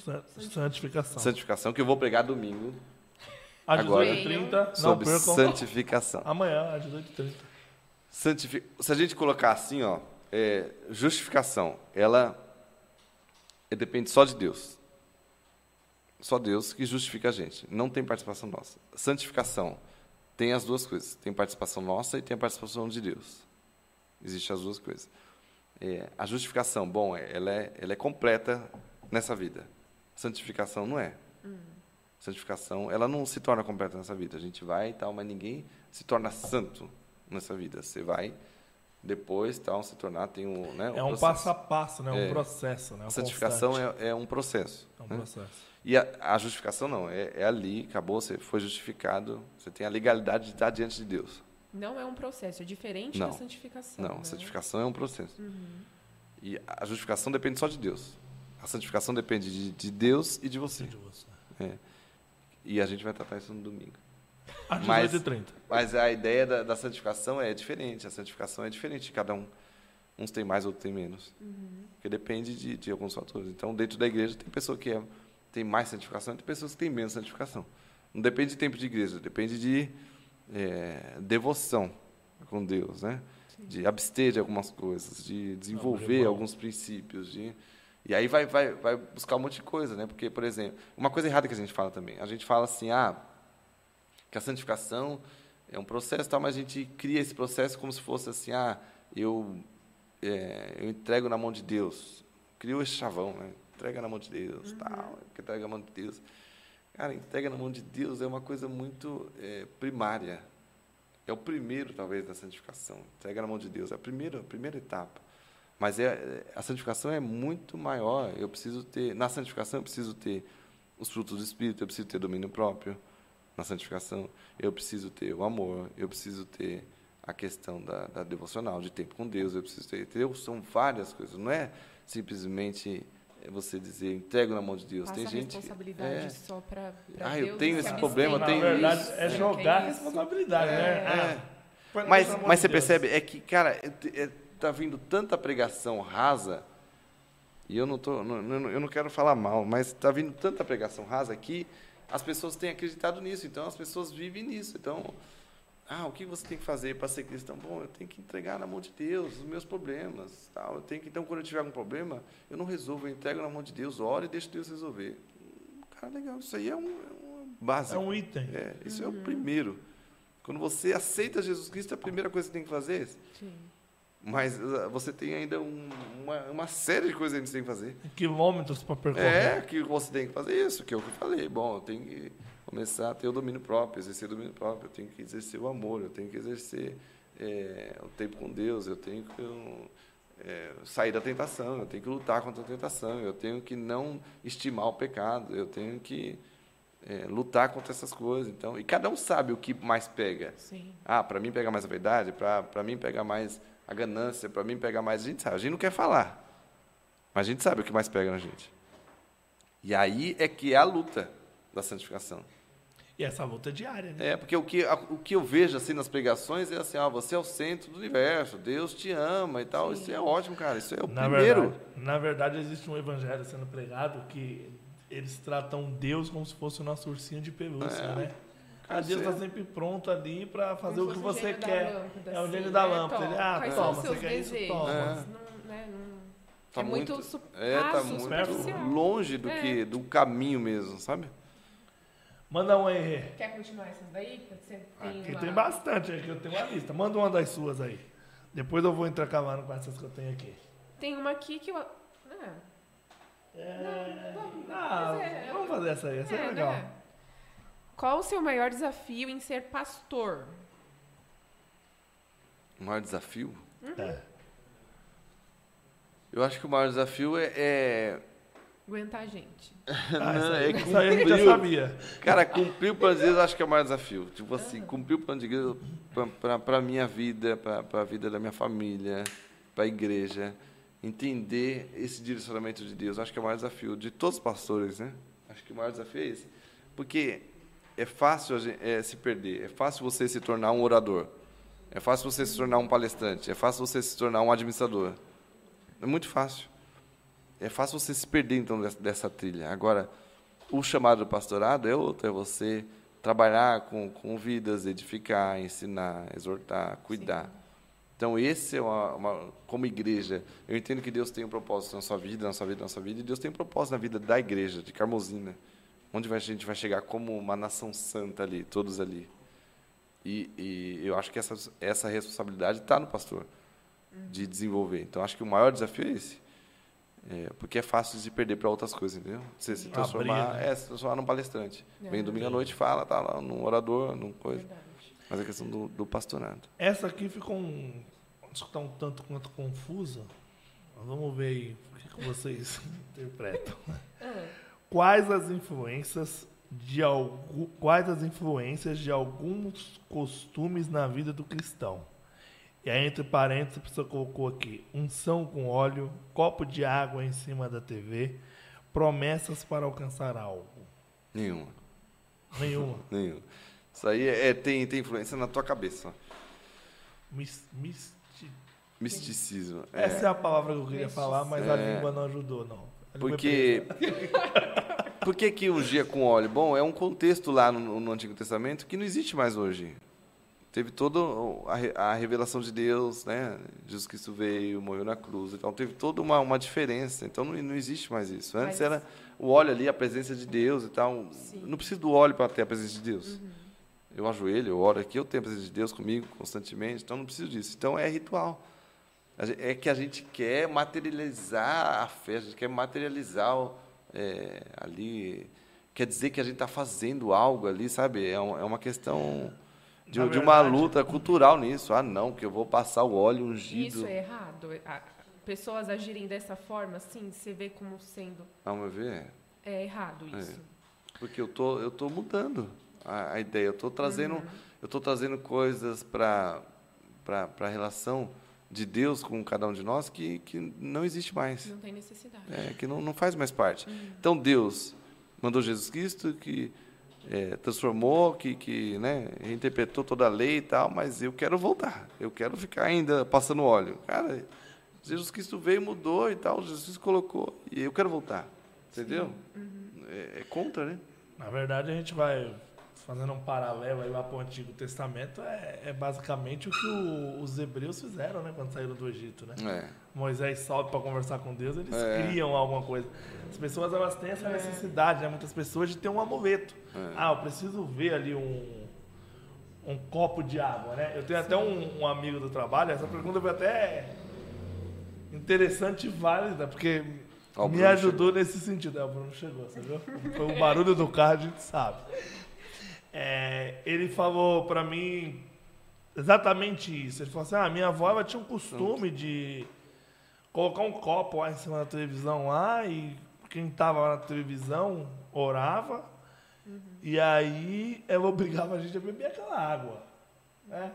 San- Santificação. Santificação, que eu vou pregar domingo Às Agora- 18h30, não sobre percam. santificação. Amanhã, às 18h30. Santifi- Se a gente colocar assim, ó, é, justificação, ela é, depende só de Deus. Só Deus que justifica a gente. Não tem participação nossa. Santificação tem as duas coisas. Tem participação nossa e tem a participação de Deus. Existem as duas coisas. É, a justificação, bom, é- ela é, ela é completa nessa vida. Santificação não é. Santificação, ela não se torna completa nessa vida. A gente vai e tal, mas ninguém se torna santo nessa vida. Você vai depois, tal, se tornar tem um, né, É um processo. passo a passo, né? Um É. processo, né? Um A santificação é, é um processo. É um né? processo. E a, a justificação não, é, é ali, acabou, você foi justificado, você tem a legalidade de estar diante de Deus. Não é um processo, é diferente Não. da santificação. Não, né? a santificação é um processo. E a justificação depende só de Deus. A santificação depende de, de Deus e de você. De você. É. E a gente vai tratar isso no domingo. Às Mas- 18h30. Mas a ideia da, da santificação é diferente. A santificação é diferente de cada um. Uns tem mais, outros tem menos. Porque depende de, de alguns fatores. Então, dentro da igreja, tem pessoa que é, tem mais santificação e tem pessoas que têm menos santificação. Não depende de tempo de igreja, depende de é, devoção com Deus, né? De abster de algumas coisas, de desenvolver irmão. alguns princípios, de e aí vai, vai, vai buscar um monte de coisa, né? Porque, por exemplo, uma coisa errada que a gente fala também, a gente fala assim, ah, que a santificação é um processo, tal, mas a gente cria esse processo como se fosse assim, ah, eu, é, eu entrego na mão de Deus. Criou esse chavão, né? Entrega na mão de Deus, tal, que entrega na mão de Deus. Cara, entrega na mão de Deus é uma coisa muito é, primária. É o primeiro, talvez, da santificação. Entrega na mão de Deus. É a primeira, a primeira etapa. Mas é, é- a santificação é muito maior. Eu preciso ter, na santificação, eu preciso ter os frutos do Espírito, eu preciso ter domínio próprio na santificação, eu preciso ter o amor, eu preciso ter a questão da, da devocional, de tempo com Deus, eu preciso ter, entendeu? São várias coisas. Não é simplesmente é, você dizer, entrego na mão de Deus. Passa Tem a gente. responsabilidade é, só para Ah, eu tenho esse problema, Na tenho verdade, isso. é É, jogar é responsabilidade, né? É. Ah, põe na Mas, mas de você Deus. percebe, é que, cara, é- é- está vindo tanta pregação rasa, e eu não, tô, não, eu não quero falar mal, mas está vindo tanta pregação rasa que as pessoas têm acreditado nisso, então as pessoas vivem nisso. Então, ah, o que você tem que fazer para ser cristão? Bom, eu tenho que entregar na mão de Deus os meus problemas. Tal. Eu tenho que, então, quando eu tiver algum problema, eu não resolvo, eu entrego na mão de Deus, oro e deixo Deus resolver. Cara, legal, isso aí é um, é um básico. É um item. É, isso uhum. é o primeiro. Quando você aceita Jesus Cristo, a primeira coisa que você tem que fazer é Sim. Mas uh, você tem ainda um, uma, uma, série de coisas que você tem que fazer. Quilômetros para percorrer. É, que você tem que fazer isso, que é o que eu falei. Bom, eu tenho que começar a ter o domínio próprio, exercer o domínio próprio, eu tenho que exercer o amor, eu tenho que exercer é, o tempo com Deus, eu tenho que é, sair da tentação, eu tenho que lutar contra a tentação, eu tenho que não estimar o pecado, eu tenho que é, lutar contra essas coisas. Então, e cada um sabe o que mais pega. Sim. Ah, para mim pega mais a verdade, para mim pega mais a ganância, para mim pega mais. A gente sabe, a gente não quer falar, mas a gente sabe o que mais pega na gente. E aí é que é a luta da santificação. E essa luta é diária, né? É, porque o que, o que eu vejo assim nas pregações é assim, ah, você é o centro do universo, Deus te ama e tal. Sim. Isso é ótimo, cara. Isso é o na primeiro. Verdade, na verdade, existe um evangelho sendo pregado que eles tratam Deus como se fosse o nosso ursinho de pelúcia, é. né? A Deus está sempre pronto ali para fazer o que você quer. Lâmpada, é o gênio assim, da né? lâmpada. Ele, ah, Quais toma, você quer desejos? isso? Toma. É. Não, né, não... Tá é muito, muito, é, tá muito longe do, é. que, do caminho mesmo, sabe? Manda um aí. Quer continuar essas daí? Você tem aqui uma... tem bastante, aqui eu tenho uma lista. Manda uma das suas aí. Depois eu vou intercalando com essas que eu tenho aqui. Tem uma aqui que eu. Ah. É... Não, ah, é, vamos fazer essa aí, essa é, é legal. Né? Qual o seu maior desafio em ser pastor? O maior desafio? Uhum. É. Eu acho que o maior desafio é, é aguentar a gente. Ah, não, é cumprir, isso aí gente já sabia. Cara, cumprir o plano de Deus eu acho que é o maior desafio. Tipo assim, cumprir o plano de Deus para a minha vida, para a vida da minha família, para a igreja. Entender esse direcionamento de Deus, acho que é o maior desafio de todos os pastores, né? Acho que o maior desafio é esse. Porque é fácil é, se perder, é fácil você se tornar um orador, é fácil você se tornar um palestrante, é fácil você se tornar um administrador. É muito fácil é fácil você se perder então dessa, dessa trilha. Agora, o chamado do pastorado é outro, é você trabalhar com, com vidas, edificar, ensinar, exortar, cuidar. Sim. Então, esse é uma, uma, Como igreja, eu entendo que Deus tem um propósito na sua vida, na sua vida, na sua vida, e Deus tem um propósito na vida da igreja, de Carmozina, onde a gente vai chegar como uma nação santa ali, todos ali. E, e eu acho que essa, essa responsabilidade está no pastor, de desenvolver. Então, acho que o maior desafio é esse é, porque é fácil de se perder para outras coisas, entendeu? Você se transformar, né? é, se transformar num palestrante. É. Vem domingo à noite fala, tá lá num orador, num coisa. Verdade. Mas é questão do, do pastorado. Essa aqui ficou um, está um tanto quanto confusa. Mas vamos ver aí o que vocês interpretam. É. Quais as influências de algum, quais as influências de alguns costumes na vida do cristão? E aí, entre parênteses, a pessoa colocou aqui: unção com óleo, copo de água em cima da TV, promessas para alcançar algo. Nenhuma. Nenhuma. Nenhuma. Isso aí é, tem, tem influência na tua cabeça. Mis, misti... Misticismo. É. Essa é a palavra que eu queria falar, mas é. a língua não ajudou, não. Porque. Por que, que ungia com óleo? Bom, é um contexto lá no, no Antigo Testamento que não existe mais hoje teve toda a, revelação de Deus, né? Jesus Cristo veio, morreu na cruz, então teve toda uma, uma diferença. Então não, não existe mais isso. Antes Mas... era o óleo ali, a presença de Deus e tal. Sim. Não preciso do óleo para ter a presença de Deus. Uhum. Eu ajoelho, eu oro aqui, eu tenho a presença de Deus comigo constantemente, então não preciso disso. Então é ritual. É que a gente quer materializar a fé, a gente quer materializar é, ali, quer dizer que a gente está fazendo algo ali, sabe? É, um, é uma questão de, de uma luta cultural nisso. Ah, não, que eu vou passar o óleo ungido. Isso é errado. Pessoas agirem dessa forma, sim, você vê como sendo. Ao meu ver, é. É errado é. isso. É. Porque eu tô, eu tô mudando a, a ideia. Eu tô trazendo, uhum. eu tô trazendo coisas para para a relação de Deus com cada um de nós que, que não existe mais. Não tem necessidade. É, que não, não faz mais parte. Uhum. Então, Deus mandou Jesus Cristo que é, transformou, que, que né, interpretou toda a lei e tal, mas eu quero voltar. Eu quero ficar ainda passando óleo. Cara, Jesus Cristo veio, mudou e tal, Jesus colocou, e eu quero voltar. Entendeu? Uhum. É, é contra, né? Na verdade, a gente vai fazendo um paralelo aí lá para o Antigo Testamento, é, é basicamente o que o, os hebreus fizeram, né, quando saíram do Egito, né? É. Moisés sobe para conversar com Deus, eles é. criam alguma coisa. As pessoas elas têm essa é. necessidade, né, muitas pessoas de ter um amuleto. É. Ah, eu preciso ver ali um um copo de água, né? Eu tenho Sim. até um, um, amigo do trabalho, essa pergunta foi até interessante e válida, porque me ajudou chegou. nesse sentido. É, o Bruno chegou, você viu? Foi o barulho do carro, a gente sabe. É, ele falou para mim exatamente isso. Ele falou assim: ah, minha avó ela tinha um costume de colocar um copo lá em cima da televisão lá e quem estava lá na televisão orava uhum. e aí ela obrigava a gente a beber aquela água. Né?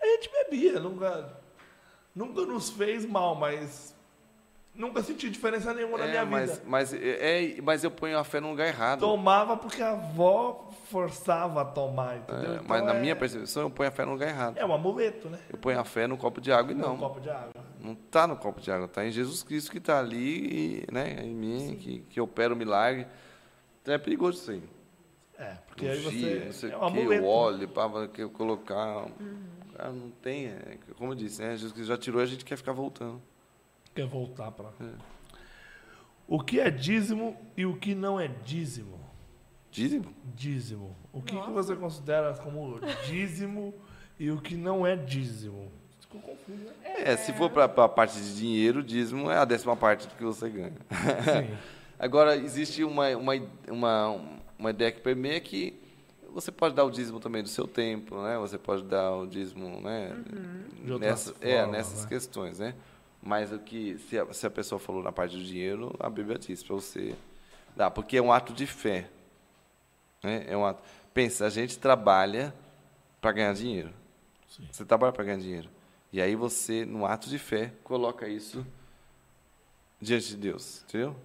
A gente bebia, nunca, nunca nos fez mal, mas Nunca senti diferença nenhuma é, na minha mas, vida. Mas, é, é, mas eu ponho a fé no lugar errado. Tomava porque a avó forçava a tomar, entendeu? É, então mas na é minha percepção, eu ponho a fé no lugar errado. É um amuleto, né? Eu ponho a fé no copo de água e não. No copo de água. Não está no copo de água, está em Jesus Cristo que está ali, e, né, em mim, que, que opera o milagre. Então é perigoso isso aí. É, porque aí você. Não sei é um que, o óleo, para que eu colocar. Uhum. Cara, não tem. É, como eu disse, né, Jesus Cristo já tirou, a gente quer ficar voltando quer voltar para. É. O que é dízimo e o que não é dízimo? Dízimo? Dízimo. O que, que você considera como dízimo e o que não é dízimo? Ficou confuso, né? É, se for para a parte de dinheiro, dízimo é a décima parte do que você ganha. Sim. Agora, existe uma, uma, uma, uma ideia que permeia que você pode dar o dízimo também do seu tempo, né? Você pode dar o dízimo, né? Uhum. Nessa, formas, é, nessas né? questões, né? Mas o que, se a, se a pessoa falou na parte do dinheiro, a Bíblia diz para você dar, porque é um ato de fé. Né? É um ato. Pensa, a gente trabalha para ganhar dinheiro. Sim. Você trabalha para ganhar dinheiro. E aí você, no ato de fé, coloca isso diante de Deus, entendeu?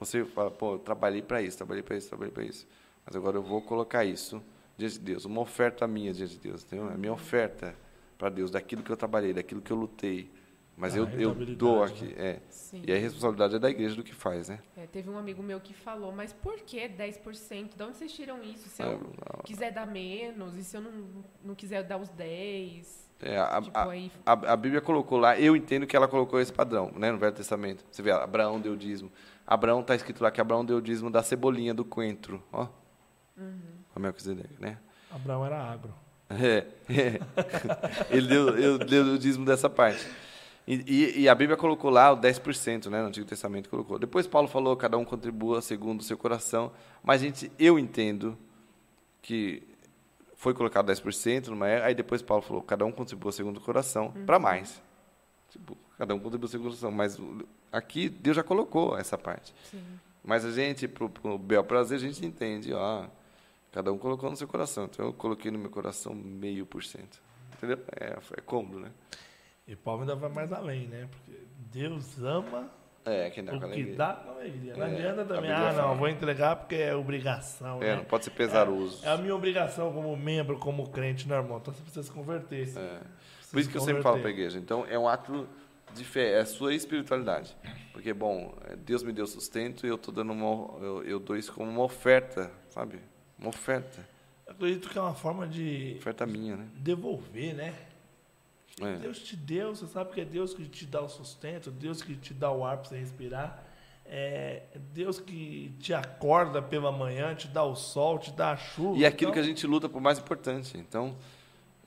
Você fala, pô, eu trabalhei para isso, trabalhei para isso, trabalhei para isso. Mas agora eu vou colocar isso diante de Deus, uma oferta minha diante de Deus, entendeu? É a minha oferta para Deus, daquilo que eu trabalhei, daquilo que eu lutei, mas eu, eu dou aqui. Né? É. E a responsabilidade é da igreja do que faz, né? É, teve um amigo meu que falou, mas por que 10%? De onde vocês tiram isso? Se eu é, quiser dar menos, e se eu não, não quiser dar os 10%? É, a, tipo, a, aí... a, a, Bíblia colocou lá, eu entendo que ela colocou esse padrão, né, no Velho Testamento. Você vê, Abraão deu dízimo. Abraão está escrito lá que Abraão deu dízimo da cebolinha do coentro, ó. Uhum. O Melquisedeque, né? Abraão era agro. É, é. ele deu, eu, deu o dízimo dessa parte. E, e, a Bíblia colocou lá o 10%, né? No Antigo Testamento colocou. Depois Paulo falou, cada um contribua segundo o seu coração. Mas, gente, eu entendo que foi colocado 10% numa era, aí depois Paulo falou, cada um contribua segundo o coração, uhum. para mais. Tipo, cada um contribua segundo o coração. Mas aqui Deus já colocou essa parte. Sim. Mas a gente, para o bel prazer, a gente entende, ó, cada um colocou no seu coração. Então eu coloquei no meu coração meio por cento. Entendeu? É, é cômodo, né? E Paulo ainda vai mais além, né? Porque Deus ama é, que dá o que dá com alegria. Não é, adianta também, ah, não, vou entregar porque é obrigação. É, né? não pode ser pesaroso. É, é, a minha obrigação como membro, como crente, né, irmão? Então você precisa se converter. É. Por isso que eu sempre falo para a igreja. Então, é um ato de fé, é a sua espiritualidade. Porque, bom, é, Deus me deu sustento e eu estou dando uma. Eu, eu dou isso como uma oferta, sabe? Uma oferta. Eu acredito que é uma forma de. Oferta minha, né? Devolver, né? É. Deus te deu, você sabe que é Deus que te dá o sustento, Deus que te dá o ar para você respirar. É Deus que te acorda pela manhã, te dá o sol, te dá a chuva. E é aquilo então... que a gente luta por mais importante. Então,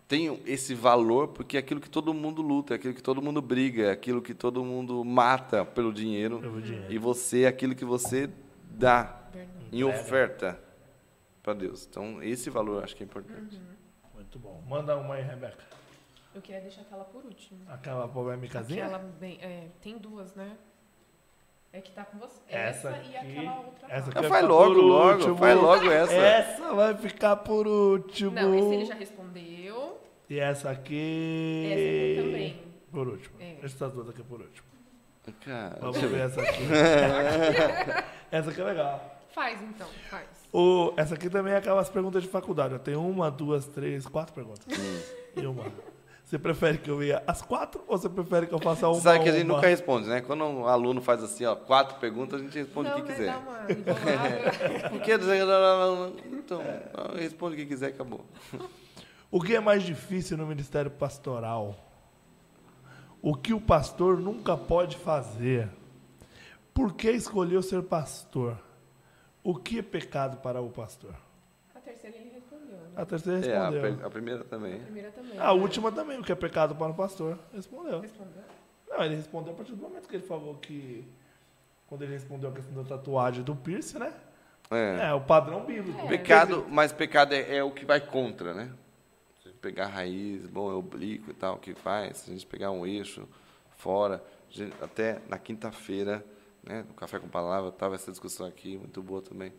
tem esse valor porque é aquilo que todo mundo luta, é aquilo que todo mundo briga, é aquilo que todo mundo mata pelo dinheiro. Pelo dinheiro. E você é aquilo que você dá em oferta para Deus. Então, esse valor eu acho que é importante. Uhum. Muito bom. Manda uma aí, Rebeca. Eu queria deixar aquela por último. Aquela polêmicazinha? Aquela bem, é, tem duas, né? É que tá com você. Essa, essa e aquela outra. Essa aqui faz logo, logo. Faz logo essa. Essa vai ficar por último. Não, esse ele já respondeu. E essa aqui. Essa aqui também. Por último. É. Essas duas aqui por último. Cara, Vamos ver essa aqui. essa aqui é legal. Faz então, faz. O, essa aqui também é aquelas perguntas de faculdade. Eu tenho uma, duas, três, quatro perguntas. Hum. E uma. Você prefere que eu ia às quatro ou você prefere que eu faça uma? Sabe que a gente uma? nunca responde, né? Quando um aluno faz assim, ó, quatro perguntas, a gente responde Não, o que quiser. dá uma enrolada. Por que dizer, não, não, não, não. Então, responde o que quiser, acabou. O que é mais difícil no ministério pastoral? O que o pastor nunca pode fazer? Por que escolheu ser pastor? O que é pecado para o pastor? A terceira ele respondeu, né? A terceira É, a, respondeu. a primeira também. A primeira também. A última também, o que é pecado para o pastor? Respondeu. Respondeu. Não, ele respondeu a partir do momento que ele falou que. Quando ele respondeu a questão da tatuagem do piercing, né? É. É, o padrão bíblico. É. Pecado, mas pecado é, é o que vai contra, né? Se a gente pegar a raiz, bom, é oblíquo e tal, o que faz? Se a gente pegar um eixo fora, gente- até na quinta-feira, né, no Café com Palavra, estava essa discussão aqui, muito boa também.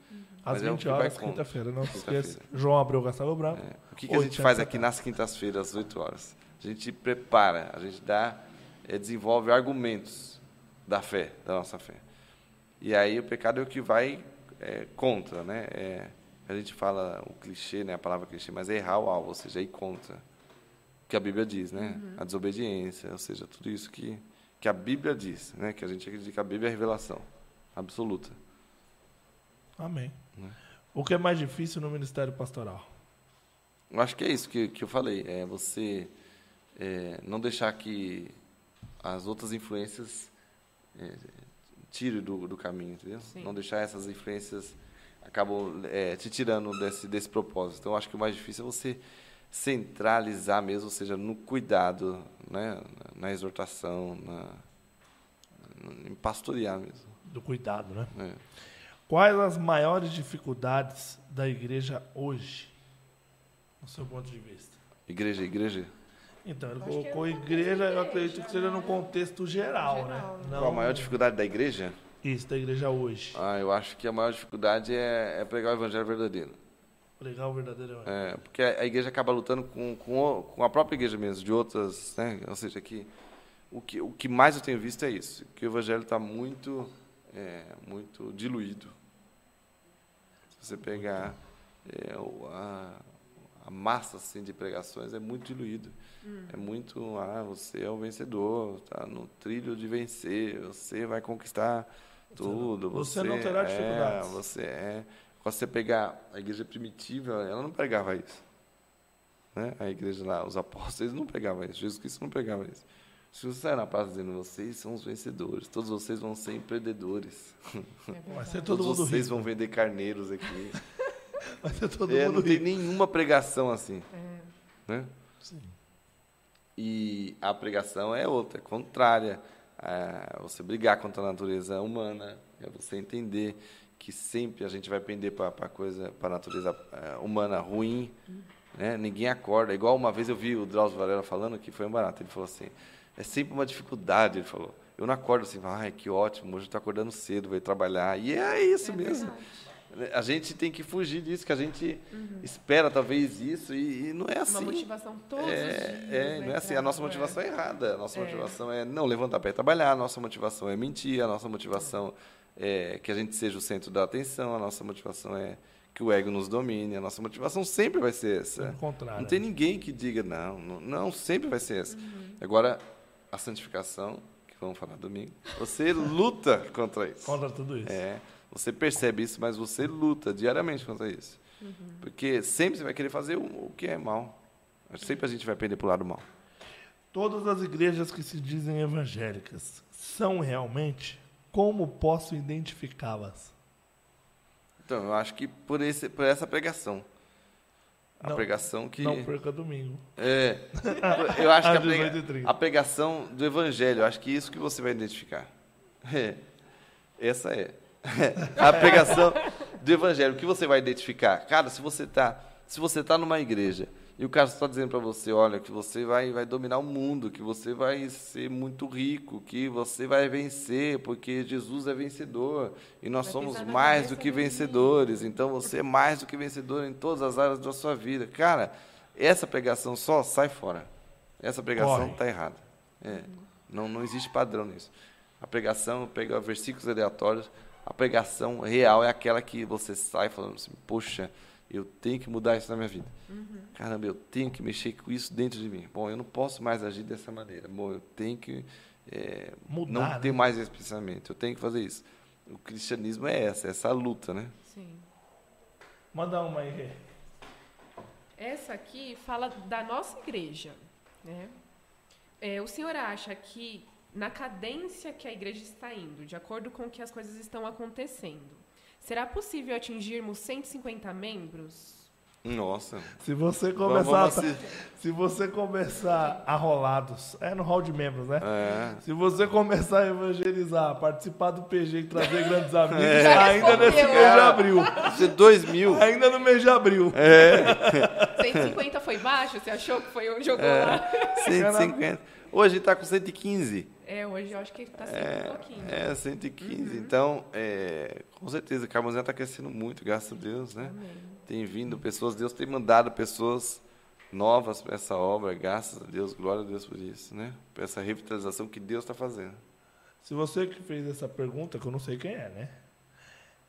Às Mas é o 20 que vai horas, quinta-feira, não se esqueça. João Abreu Gastavo Branco. É. O que, que a gente 800 faz aqui nas quintas-feiras, às 8 horas? A gente prepara, a gente dá, eh, desenvolve argumentos da fé, da nossa fé. E aí o pecado é o que vai eh, contra, né? É, a gente fala o clichê, né? A palavra clichê, mas é errar o alvo, ou seja, é ir contra. O que a Bíblia diz, né? A desobediência, ou seja, tudo isso que, que a Bíblia diz, né? Que a gente acredita que a Bíblia é a revelação absoluta. Amém. Né? O que é mais difícil no ministério pastoral? Eu acho que é isso que, que eu falei. É você é, não deixar que as outras influências é, tirem do, do caminho, entendeu? Sim. Não deixar essas influências acabam é, te tirando desse, desse propósito. Então, eu acho que o mais difícil é você centralizar mesmo, ou seja, no cuidado, né? na exortação, na, em pastorear mesmo. Do cuidado, né? É. Quais as maiores dificuldades da igreja hoje? No seu ponto de vista. Igreja, igreja. Então, ele Acho colocou é no igreja, eu acredito que seja no contexto geral, Geral, né? né? Não Qual a maior dificuldade da igreja? Isso, da igreja hoje. Ah, eu acho que a maior dificuldade é, é pregar o evangelho verdadeiro. Pregar o verdadeiro evangelho. É, porque a a igreja acaba lutando com, com, o- com a própria igreja mesmo, de outras, né? Ou seja, que o que, o que mais eu tenho visto é isso, que o evangelho está muito, é, muito diluído. Se você pegar é, a, a massa assim, de pregações, é muito diluído. É muito, ah, você é o vencedor, está no trilho de vencer, você vai conquistar tudo. você não terá é, dificuldades. Você é. Você pegar a igreja primitiva, ela não pregava isso. Né? A igreja lá, os apóstolos, eles não pregavam isso. Jesus Cristo não pregava isso. Se você sair na praça dizendo, vocês são os vencedores, todos vocês vão ser empreendedores, É Vai ser todo todos mundo vocês rico. vão vender carneiros aqui. Vai ser todo É, mundo não tem rico. nenhuma pregação assim. É. Né? Sim. E a pregação é outra, é contrária. É você brigar contra a natureza humana, é você entender que sempre a gente vai pender para a coisa, para a natureza é, humana ruim. Né? Ninguém acorda. Igual uma vez eu vi o Drauzio Varela falando que foi um barato. Ele falou assim: é sempre uma dificuldade. Ele falou: eu não acordo assim, ai que ótimo, hoje eu estou acordando cedo, vou ir trabalhar. E é isso É mesmo. verdade. A gente tem que fugir disso, que a gente espera talvez isso e, e não é assim. Uma motivação todos os É, dias. é, né, não é assim. A nossa motivação é errada. A nossa É. motivação é não levantar para ir trabalhar. A nossa motivação é mentir. A nossa motivação é que a gente seja o centro da atenção. A nossa motivação é que o ego nos domine. A nossa motivação sempre vai ser essa. Contrário. Não tem ninguém que diga não. Não, não, sempre vai ser essa. Uhum. Agora, a santificação, que vamos falar domingo, você luta contra isso. Contra tudo isso. É, você percebe isso, mas você luta diariamente contra isso. Porque sempre você vai querer fazer o, o que é mal. Sempre a gente vai perder para o lado mal. Todas as igrejas que se dizem evangélicas são realmente? Como posso identificá-las? Então, eu acho que por, esse, por essa pregação. A Não- pregação que. Não perca domingo. É. Eu acho que a, prega- 18h30. a pregação do evangelho, eu acho que isso que você vai identificar. É. Essa é. A pregação do evangelho, o que você vai identificar? Cara, se você está se você tá numa igreja e o cara está dizendo para você, olha, que você vai, vai dominar o mundo, que você vai ser muito rico, que você vai vencer, porque Jesus é vencedor e nós Vai somos mais do que do vencedores, então você é mais do que vencedor em todas as áreas da sua vida. Cara, essa pregação só sai fora. Essa pregação está errada. É, não, não existe padrão nisso. A pregação pega versículos aleatórios, A pregação real é aquela que você sai falando assim, poxa, eu tenho que mudar isso na minha vida. Uhum. Caramba, eu tenho que mexer com isso dentro de mim. Bom, eu não posso mais agir dessa maneira. Bom, eu tenho que é, Mudar, não né? ter mais esse pensamento. Eu tenho que fazer isso. O cristianismo é essa, essa luta, né? Sim. Manda uma aí, Rê. Essa aqui fala da nossa igreja. Né? É, o senhor acha que na cadência que a igreja está indo, de acordo com o que as coisas estão acontecendo, será possível atingirmos 150 membros? Nossa. Se você começar, vamos, se você começar a rolados, é no hall de membros, né? É. Se você começar a evangelizar, participar do PG e trazer grandes amigos, é. ainda nesse mês de abril. Você dois mil. Ainda no mês de abril. É. 150 foi baixo? Você achou que foi onde jogou é. lá? 150. Hoje está com 115. É, hoje eu acho que está sendo é, um pouquinho. É, 115. Uhum. Então, é, com certeza, o Carmozinha está crescendo muito, graças a Deus, né? Amém tem vindo pessoas, Deus tem mandado pessoas novas para essa obra, graças a Deus, glória a Deus por isso, né? Por essa revitalização que Deus está fazendo. Se você que fez essa pergunta, que eu não sei quem é, né?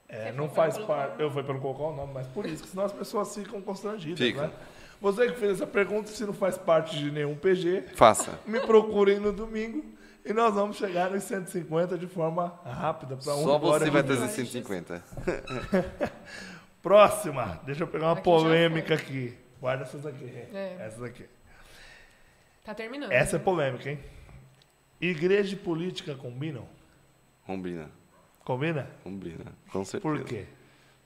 É, não faz parte. Eu fui para não colocar o nome, mas por isso, que senão as pessoas ficam constrangidas, Fica. né? Você que fez essa pergunta, se não faz parte de nenhum PG, faça. Me procurem no domingo e nós vamos chegar nos 150 de forma rápida para um Só você vai trazer 150. Próxima. Deixa eu pegar uma aqui polêmica aqui. Guarda essas aqui. É. Essas aqui. Tá terminando. Essa é polêmica, hein? Igreja e política combinam? Combina. Combina? Combina, com certeza. Por quê?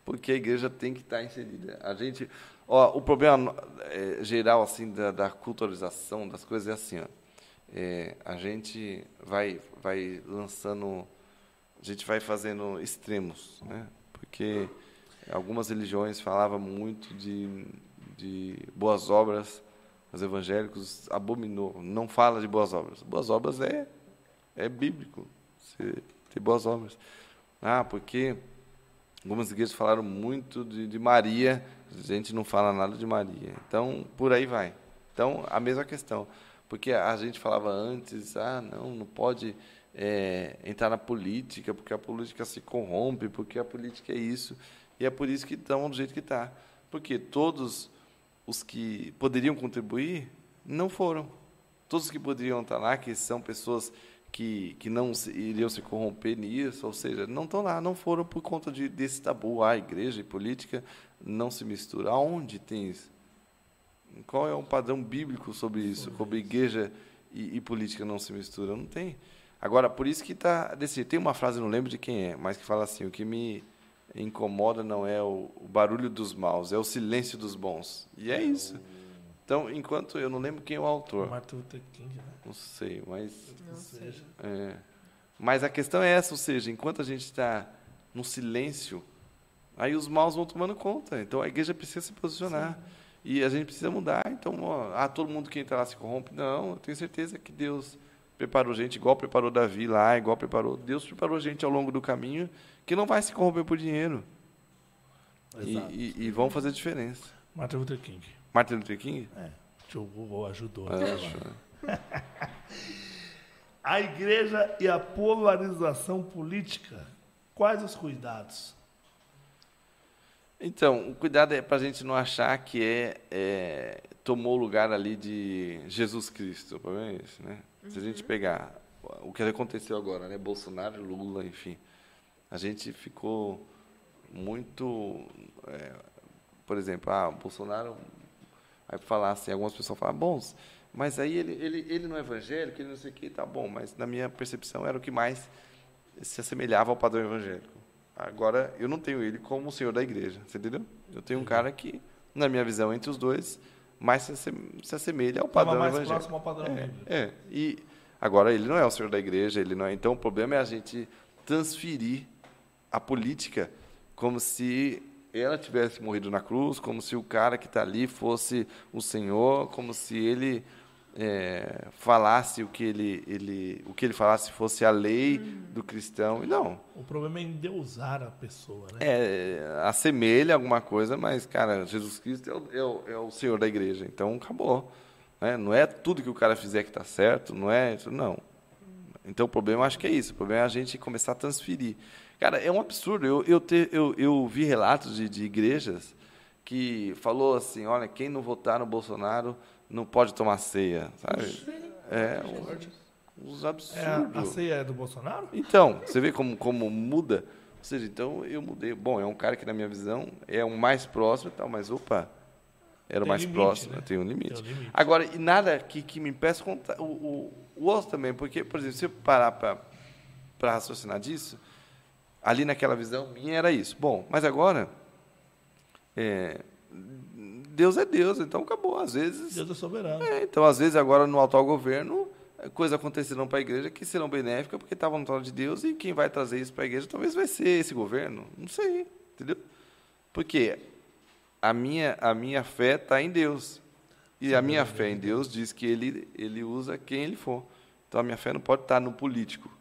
Porque a igreja tem que estar inserida. A gente, ó, o problema é, geral assim da, da, culturalização das coisas é assim, ó. É, a gente vai, vai lançando, a gente vai fazendo extremos, né? Porque Algumas religiões falavam muito de, de boas obras, os evangélicos abominou, não fala de boas obras. Boas obras é, é bíblico, ter boas obras. Ah, porque algumas igrejas falaram muito de, de Maria, a gente não fala nada de Maria. Então, por aí vai. Então, a mesma questão. Porque a gente falava antes, ah, não, não pode é, entrar na política, porque a política se corrompe, porque a política é isso. E é por isso que estão do jeito que está. Porque todos os que poderiam contribuir não foram. Todos os que poderiam estar lá, que são pessoas que, que não se, iriam se corromper nisso, ou seja, não estão lá, não foram por conta de, desse tabu. A igreja e política não se misturam. Aonde tem isso? Qual é um padrão bíblico sobre isso? Como igreja e, e política não se misturam? Não tem. Agora, por isso que está. Tem uma frase, não lembro de quem é, mas que fala assim: o que me incomoda não é o, o, barulho dos maus, é o silêncio dos bons. E é isso. Então, enquanto eu não lembro quem é o autor. Martin Luther King, né? Não sei, mas. Não sei. É, mas a questão é essa, ou seja, enquanto a gente está no silêncio, aí os maus vão tomando conta. Então a igreja precisa se posicionar. Sim. E a gente precisa mudar. Então, ó, ah, todo mundo que entra lá se corrompe. Não, eu tenho certeza que Deus preparou gente igual preparou Davi lá, igual preparou. Deus preparou gente ao longo do caminho que não vai se corromper por dinheiro. E, e, e, vão fazer diferença. Martin Luther King. Martin Luther King? É. O Google ajudou. É, a igreja e a polarização política. Quais os cuidados? Então, o cuidado é para a gente não achar que é, é, tomou o lugar ali de Jesus Cristo. O problema é esse, né? Uhum. Se a gente uhum. pegar o que aconteceu agora, né? Bolsonaro, Lula, enfim a gente ficou muito. É, por exemplo, ah, o Bolsonaro. Aí falar assim, algumas pessoas falam, bom, mas aí ele, ele, ele não é evangélico, ele não sei o que, tá bom, mas na minha percepção era o que mais se assemelhava ao padrão evangélico. Agora, eu não tenho ele como o senhor da igreja, você entendeu? Eu tenho um cara que, na minha visão, entre os dois, mais se assemelha ao padrão mais evangélico. Próximo ao padrão é, é, e agora ele não é o senhor da igreja, ele não é. Então, o problema é a gente transferir a política como se ela tivesse morrido na cruz, como se o cara que está ali fosse o Senhor, como se ele é, falasse o que ele, ele, o que ele falasse fosse a lei do cristão. E não. O problema é endeusar a pessoa, né? É, assemelha alguma coisa, mas, cara, Jesus Cristo é o, é o, é o Senhor da igreja, então acabou. Né? Não é tudo que o cara fizer que está certo, não é isso, não. Então o problema acho que é isso. O problema é a gente começar a transferir. Cara, é um absurdo. Eu, eu, te, eu, eu vi relatos de, de igrejas que falou assim, olha, quem não votar no Bolsonaro não pode tomar ceia, sabe? É, uns, uns absurdos. É, a ceia é do Bolsonaro? Então, você vê como, como muda. Ou seja, então eu mudei. Bom, é um cara que, na minha visão, é o mais próximo e tal, mas opa, era o Tem mais limite, próximo, né? tem um limite. Tem um limite. Agora, e nada que, que me impeça contar. O, o, o outro também, porque, por exemplo, se eu parar para raciocinar disso, ali naquela visão minha era isso. Bom, mas agora, é, Deus é Deus, então acabou. Às vezes. Deus é soberano. É, então, às vezes, agora no atual governo, coisas acontecerão para a igreja que serão benéficas, porque estavam no trono de Deus, e quem vai trazer isso para a igreja talvez vai ser esse governo. Não sei, entendeu? Porque a minha, a minha fé está em Deus. E a minha fé em Deus diz que ele, ele usa quem ele for. Então, a minha fé não pode estar no político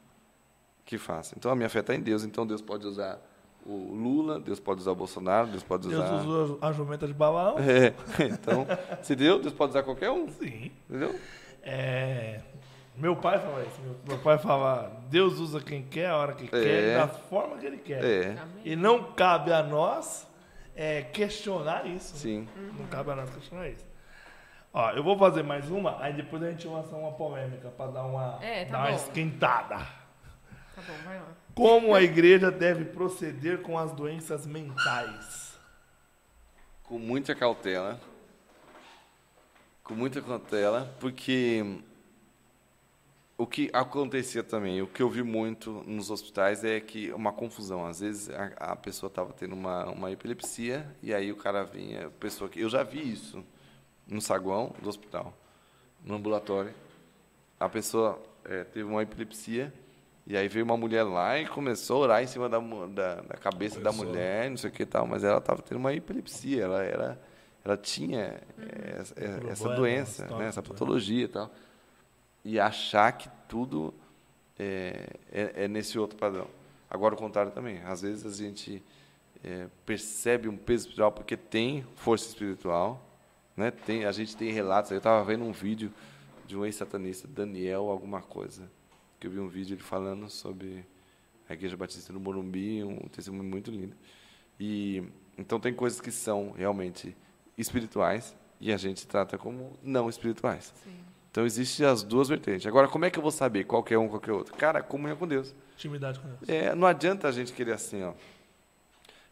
que faça. Então, a minha fé está em Deus. Então, Deus pode usar o Lula, Deus pode usar o Bolsonaro, Deus pode Deus usar... usou a jumenta de Balaão. É, então, se deu, Deus pode usar qualquer um, Sim. entendeu? É, meu pai fala isso. Meu, pai fala, Deus usa quem quer, a hora que quer, É. da forma que ele quer. É. E não cabe a nós é, questionar isso. sim. Não cabe a nós questionar isso. Ó, eu vou fazer mais uma, aí depois a gente lança uma polêmica para dar uma, É, tá dar uma esquentada. Tá bom, vai lá. Como a igreja deve proceder com as doenças mentais? Com muita cautela. Com muita cautela, porque o que acontecia também, o que eu vi muito nos hospitais é que uma confusão. Às vezes a, a pessoa estava tendo uma, uma epilepsia e aí o cara vinha, pessoa que eu já vi isso no saguão do hospital, no ambulatório. A pessoa eh, teve uma epilepsia e aí veio uma mulher lá e começou a orar em cima da, da, da cabeça da Começou. mulher, não sei o que e tal, mas ela estava tendo uma epilepsia, ela era ela tinha eh, essa, eh, essa doença, né, essa né? patologia e tal. E achar que tudo é, é, é nesse outro padrão. Agora, o contrário também. Às vezes a gente é, percebe um peso espiritual porque tem força espiritual. Né? Tem, a gente tem relatos. Eu estava vendo um vídeo de um ex-satanista, Daniel, alguma coisa. Que eu vi um vídeo ele falando sobre a Igreja Batista no Morumbi, um testemunho muito lindo. E então tem coisas que são realmente espirituais e a gente trata como não espirituais. Sim. Então existem as duas vertentes. Agora, como é que eu vou saber qual que é um, qual que é outro? Cara, comunhão com Deus. Intimidade com Deus. É, não adianta a gente querer assim, ó.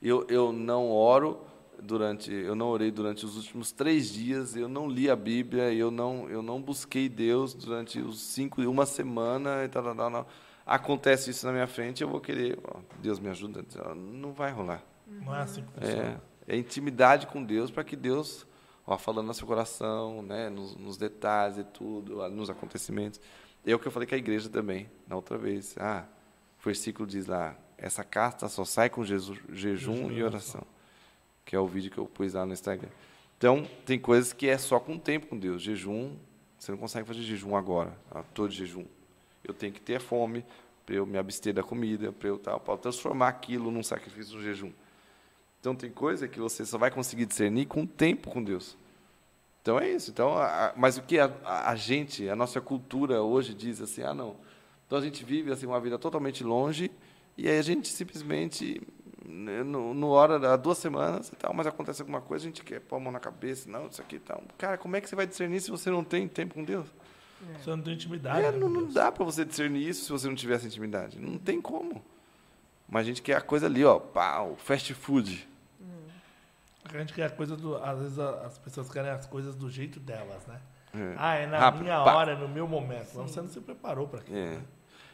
Eu, eu não oro durante, eu não orei durante os últimos três dias, eu não li a Bíblia, eu não, eu não busquei Deus durante os cinco, uma semana e tal, tal, tal. Acontece isso na minha frente, eu vou querer, ó, Deus me ajuda. Não vai rolar. Não é assim que funciona. É, é intimidade com Deus para que Deus, ó, falando no seu coração, né, nos, nos detalhes e tudo, nos acontecimentos. É o que eu falei com a igreja também, na outra vez. Ah, o versículo diz lá, essa casta só sai com jeju- jejum Jejum e e oração. Que é o vídeo que eu pus lá no Instagram. Então, tem coisas que é só com tempo com Deus. Jejum, você não consegue fazer jejum agora, todo jejum. Eu tenho que ter fome para eu me abster da comida, para eu tal, para transformar aquilo num sacrifício, num jejum. Então tem coisa que você só vai conseguir discernir com o tempo com Deus. Então é isso. Então, a- mas o que a, a- gente, a nossa cultura hoje diz assim, ah não. Então a gente vive assim uma vida totalmente longe e aí a gente simplesmente no, no hora há duas semanas e tal, mas acontece alguma coisa, a gente quer pôr a mão na cabeça, não, isso aqui e tal. Cara, como é que você vai discernir se você não tem tempo com Deus? Você não tem intimidade. É, né, não, não dá para você discernir isso se você não tivesse intimidade. Não tem como. Mas a gente quer a coisa ali, ó, pau, fast food. A gente quer a coisa do. Às vezes as pessoas querem as coisas do jeito delas, né? É. Ah, é na Rápido, minha pá. hora, é no meu momento. Não, você não se preparou para aquilo. É. né?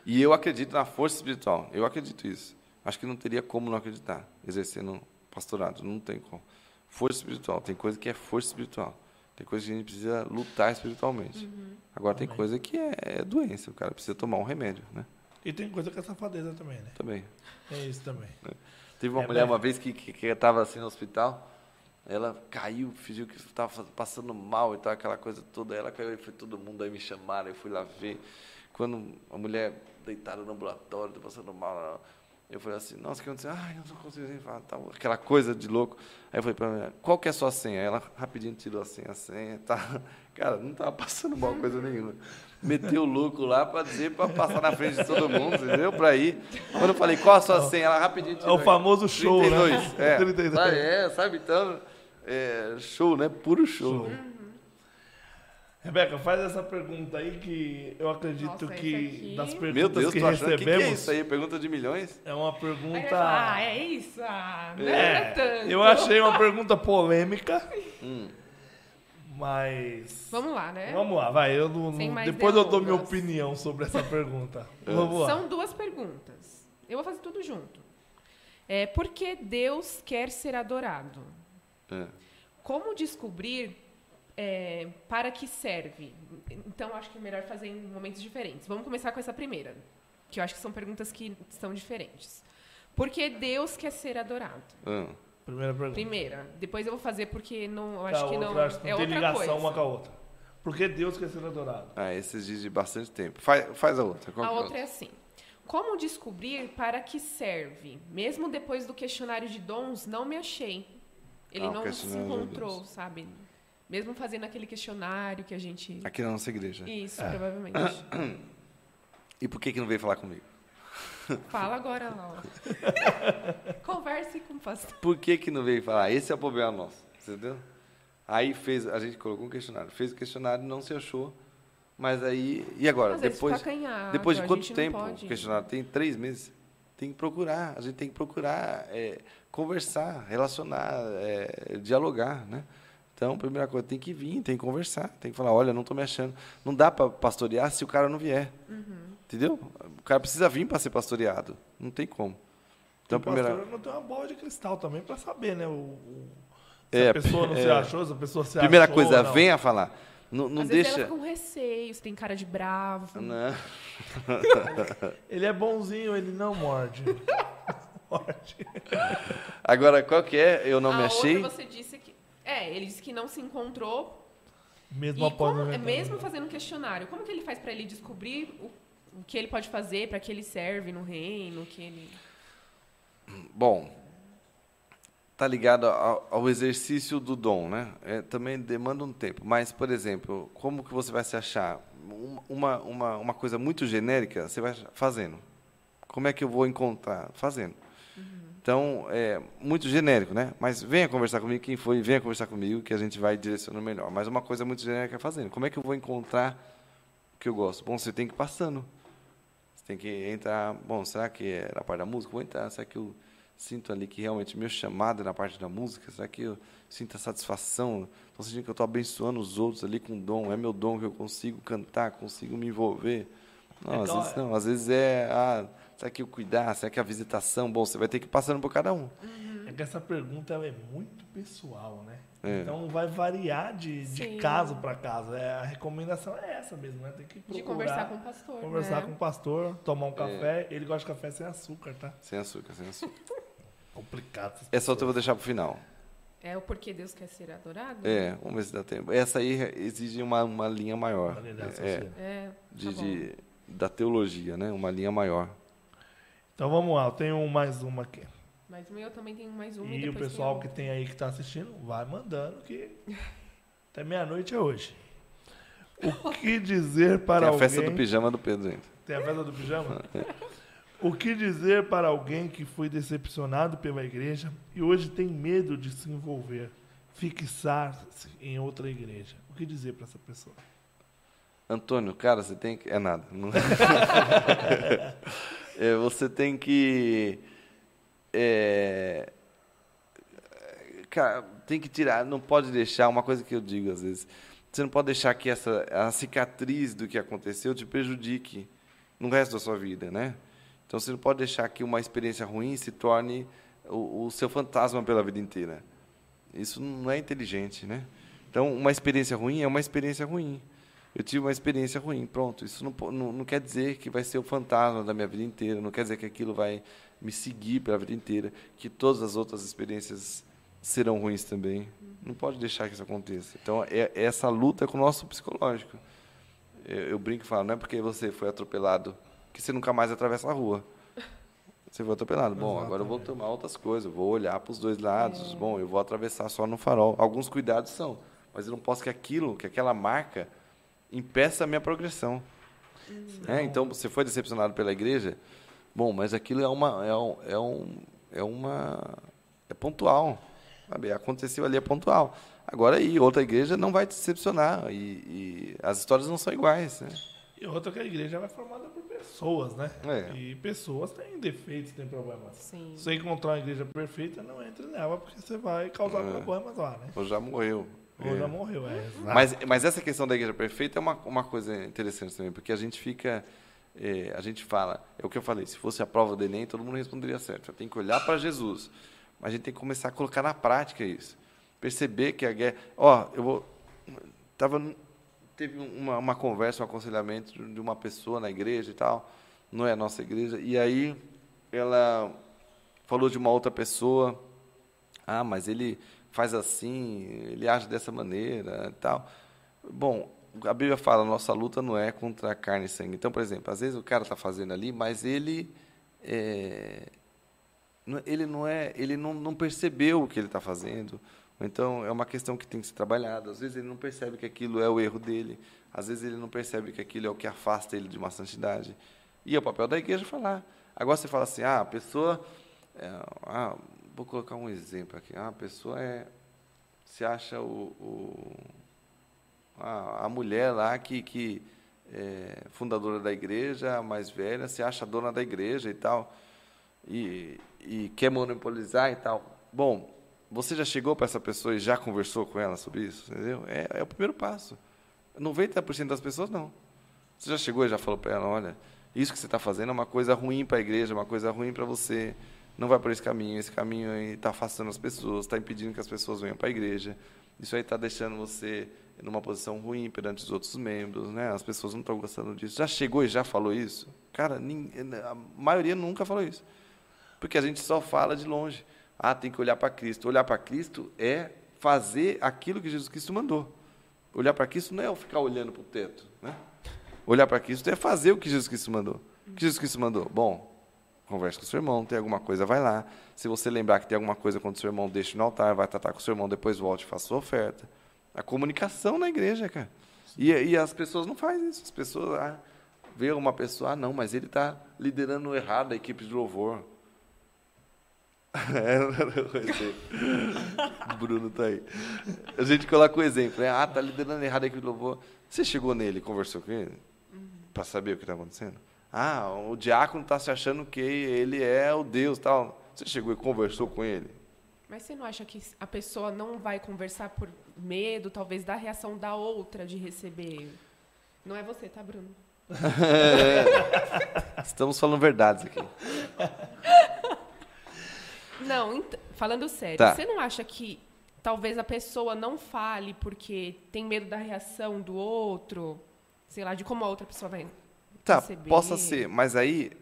E eu acredito na força espiritual. Eu acredito isso. Acho que não teria como não acreditar, exercendo pastorado. Não tem como. Força espiritual. Tem coisa que é força espiritual. Tem coisa que a gente precisa lutar espiritualmente. Agora tem Amém. coisa que é, é doença. O cara precisa tomar um remédio, né? E tem coisa que é safadeza também, né? Também. É isso também. Teve uma É, mulher mas- uma vez que estava assim no hospital, ela caiu, fingiu que estava passando mal e tal, aquela coisa toda. Ela caiu e foi todo mundo aí me chamaram, eu fui lá ver. Quando a mulher deitada no ambulatório, passando mal, Eu falei assim, nossa, o que aconteceu? Ai, eu não consigo falar, aquela coisa de louco. Aí eu falei para ela, qual que é a sua senha? Aí ela rapidinho tirou a senha, a senha, tá. Cara, não estava passando mal coisa nenhuma. Meteu o louco lá para dizer, para passar na frente de todo mundo, entendeu? Para ir. Quando eu falei, qual a sua senha? Ela rapidinho tirou. É o famoso show, 32, né? É. 32. Ah, é, sabe? Então, é, show, né? Puro show. Show. Rebeca, faz essa pergunta aí que eu acredito Nossa, que das perguntas Meu Deus, que tô o que, que é recebemos isso aí? Pergunta de milhões? é uma pergunta. ah, é isso? Ah, não É, era tanto. eu achei uma pergunta polêmica, Hum. mas Vamos lá, né? vamos lá, vai. Eu não- depois eu dou minha delongas. opinião sobre essa pergunta. É. Vamos lá. São duas perguntas. Eu vou fazer tudo junto. É, por que Deus quer ser adorado? É. Como descobrir é, para que serve? Então, acho que é melhor fazer em momentos diferentes. Vamos começar com essa primeira, que eu acho que são perguntas que são diferentes. Por que Deus quer ser adorado? Ah. Primeira pergunta. Primeira. Depois eu vou fazer porque não, eu acho a que outra, não acho que é não tem outra ligação coisa. uma com a outra. Por que Deus quer ser adorado? Ah, esse exige bastante tempo. Faz, faz a outra. Qual A que é outra é assim. Como descobrir para que serve? Mesmo depois do questionário de dons, não me achei. Ele Ah, não se de encontrou, sabe? Mesmo fazendo aquele questionário que a gente. Aqui na nossa igreja. Isso, É. provavelmente. E por que, que não veio falar comigo? Fala agora, Laura. Converse com o pastor. Por que, que não veio falar? Esse é o problema nosso, entendeu? Aí fez, a gente colocou um questionário. Fez o questionário, não se achou. Mas aí, e agora? Às depois, depois de quanto tempo o questionário? Tem três meses. Tem que procurar. A gente tem que procurar é, conversar, relacionar, é, dialogar, né? Então, primeira coisa, tem que vir, tem que conversar, tem que falar, olha, não estou me achando. Não dá para pastorear se o cara não vier. Uhum. Entendeu? O cara precisa vir para ser pastoreado. Não tem como. Então, o primeira... pastor não tem uma bola de cristal também para saber, né? O, o- se É, a pessoa não se é. achou, se a pessoa se Primeira achou, coisa, não. venha falar. Não, não Às vezes deixa. ela fica com receio, você tem cara de bravo. Não. Ele é bonzinho, ele não morde. morde. Agora, qual que é? Eu não a me achei. outra você disse. É, ele disse que não se encontrou. Mesmo E após como, é mesmo fazendo um questionário, como que ele faz para ele descobrir o, o que ele pode fazer, para que ele serve no reino, que ele. Bom, tá ligado ao, ao exercício do dom, né? É, também demanda um tempo. Mas, por exemplo, como que você vai se achar? Um- Uma, uma, uma coisa muito genérica, você vai fazendo. Como é que eu vou encontrar? Fazendo. Então, é muito genérico, né? Mas venha conversar comigo, quem foi, venha conversar comigo, que a gente vai direcionando melhor. Mas uma coisa muito genérica é fazendo. Como é que eu vou encontrar o que eu gosto? Bom, você tem que ir passando. Você tem que entrar. Bom, será que é na parte da música? Vou entrar. Será que eu sinto ali que realmente meu chamado é na parte da música? Será que eu sinto a satisfação? Estou sentindo que eu estou abençoando os outros ali com dom. É meu dom que eu consigo cantar, consigo me envolver. Não, É às claro. vezes não. Às vezes é. Ah, será que eu cuidar? Será que a visitação? Bom, você vai ter que ir passando por cada um. É que essa pergunta ela é muito pessoal, né? É. Então vai variar de, de caso para caso. É, a recomendação é essa mesmo, né? Tem que procurar. De conversar com o pastor. conversar né? com o pastor, tomar um café. Ele gosta de café sem açúcar, tá? Sem açúcar, sem açúcar. Complicado. Essa outra eu vou deixar para o final. É o porquê Deus quer ser adorado? É, vamos ver se dá tempo. Essa aí exige uma, uma linha maior. Uma linha de É. É, de, tá bom. de- da teologia, né? Uma linha maior. Então vamos lá, eu tenho mais uma aqui. Mas o meu também tem mais uma. E o depois tem pessoal a que tem aí que está assistindo, vai mandando que até meia-noite é hoje. O que dizer para Tem a alguém... festa do pijama do Pedro ainda. Tem a festa do pijama? O que dizer para alguém que foi decepcionado pela igreja e hoje tem medo de se envolver, fixar-se em outra igreja? O que dizer para essa pessoa? Antônio, cara, você tem que. É nada. Não- É, você tem que. é, Cara, tem que tirar, não pode deixar, uma coisa que eu digo às vezes, você não pode deixar que essa a cicatriz do que aconteceu te prejudique no resto da sua vida, né? Então você não pode deixar que uma experiência ruim se torne o, o seu fantasma pela vida inteira. Isso não é inteligente, né? Então, uma experiência ruim é uma experiência ruim. Eu tive uma experiência ruim, pronto. Isso não, não, não quer dizer que vai ser o fantasma da minha vida inteira, não quer dizer que aquilo vai me seguir pela vida inteira, que todas as outras experiências serão ruins também. Não pode deixar que isso aconteça. Então, é, é essa luta com o nosso psicológico. Eu, eu brinco e falo, não é porque você foi atropelado que você nunca mais atravessa a rua. Você foi atropelado. Bom, agora eu vou tomar outras coisas, vou olhar para os dois lados. É. Bom, eu vou atravessar só no farol. Alguns cuidados são, mas eu não posso que aquilo, que aquela marca, impeça a minha progressão. É, então, você foi decepcionado pela igreja? Bom, mas aquilo é uma. É, um, é, um, é uma. É pontual. Sabe? Aconteceu ali, é pontual. Agora aí, outra igreja não vai te decepcionar. E, e as histórias não são iguais. Né? E outra que a igreja é formada por pessoas, né? É. E pessoas têm defeitos, têm problemas. Sim. Se você encontrar uma igreja perfeita, não entre nela, porque você vai causar é. problemas lá, né? Ou já morreu. Ou é. já morreu, é. Mas, mas essa questão da igreja perfeita é uma, uma coisa interessante também, porque a gente fica. É, a gente fala, é o que eu falei, se fosse a prova do Enem, todo mundo responderia certo. Tem que olhar para Jesus. Mas a gente tem que começar a colocar na prática isso. Perceber que a guerra. Ó, eu vou. Tava teve uma, uma conversa, um aconselhamento de uma pessoa na igreja e tal, não é a nossa igreja, e aí ela falou de uma outra pessoa, ah, mas ele faz assim, ele age dessa maneira e tal. Bom, a Bíblia fala, nossa luta não é contra carne e sangue. Então, por exemplo, às vezes o cara está fazendo ali, mas ele é, ele não é, ele não, não percebeu o que ele está fazendo, então, é uma questão que tem que ser trabalhada. Às vezes ele não percebe que aquilo é o erro dele, às vezes ele não percebe que aquilo é o que afasta ele de uma santidade. E é o papel da igreja falar. Agora você fala assim, ah, a pessoa. É, ah, vou colocar um exemplo aqui. Ah, pessoa é, se acha o, o a, a, mulher lá que, que é fundadora da igreja, a mais velha, se acha dona da igreja e tal, e, e quer monopolizar e tal. Bom, você já chegou para essa pessoa e já conversou com ela sobre isso? Entendeu? É, é o primeiro passo. 90% das pessoas não. Você já chegou e já falou para ela: olha, isso que você está fazendo é uma coisa ruim para a igreja, uma coisa ruim para você. Não vai por esse caminho. Esse caminho está afastando as pessoas, está impedindo que as pessoas venham para a igreja. Isso aí está deixando você numa posição ruim perante os outros membros, né? As pessoas não estão gostando disso. Já chegou e já falou isso? Cara, a maioria nunca falou isso. Porque a gente só fala de longe. Ah, tem que olhar para Cristo. Olhar para Cristo é fazer aquilo que Jesus Cristo mandou. Olhar para Cristo não é ficar olhando para o teto. Né? Olhar para Cristo é fazer o que Jesus Cristo mandou. O que Jesus Cristo mandou? Bom, converse com seu irmão, tem alguma coisa, vai lá. Se você lembrar que tem alguma coisa contra o seu irmão, deixe no altar, vai tratar com o seu irmão, depois volte e faça sua oferta. A comunicação na igreja, cara. E, e as pessoas não fazem isso. As pessoas ah, vê uma pessoa, ah, não, mas ele está liderando errado a equipe de louvor. É, o Bruno tá aí. A gente coloca o exemplo, né? Ah, tá liderando errado aqui do louvor. Você chegou nele conversou com ele? Para saber o que está acontecendo? Ah, o diácono está se achando que ele é o Deus tal. Você chegou e conversou com ele? Mas você não acha que a pessoa não vai conversar por medo, talvez, da reação da outra de receber? Não é você, tá, Bruno? Estamos falando verdades aqui. Não, falando sério, tá. você não acha que talvez a pessoa não fale porque tem medo da reação do outro? Sei lá, de como a outra pessoa vai Tá, receber. possa ser, mas aí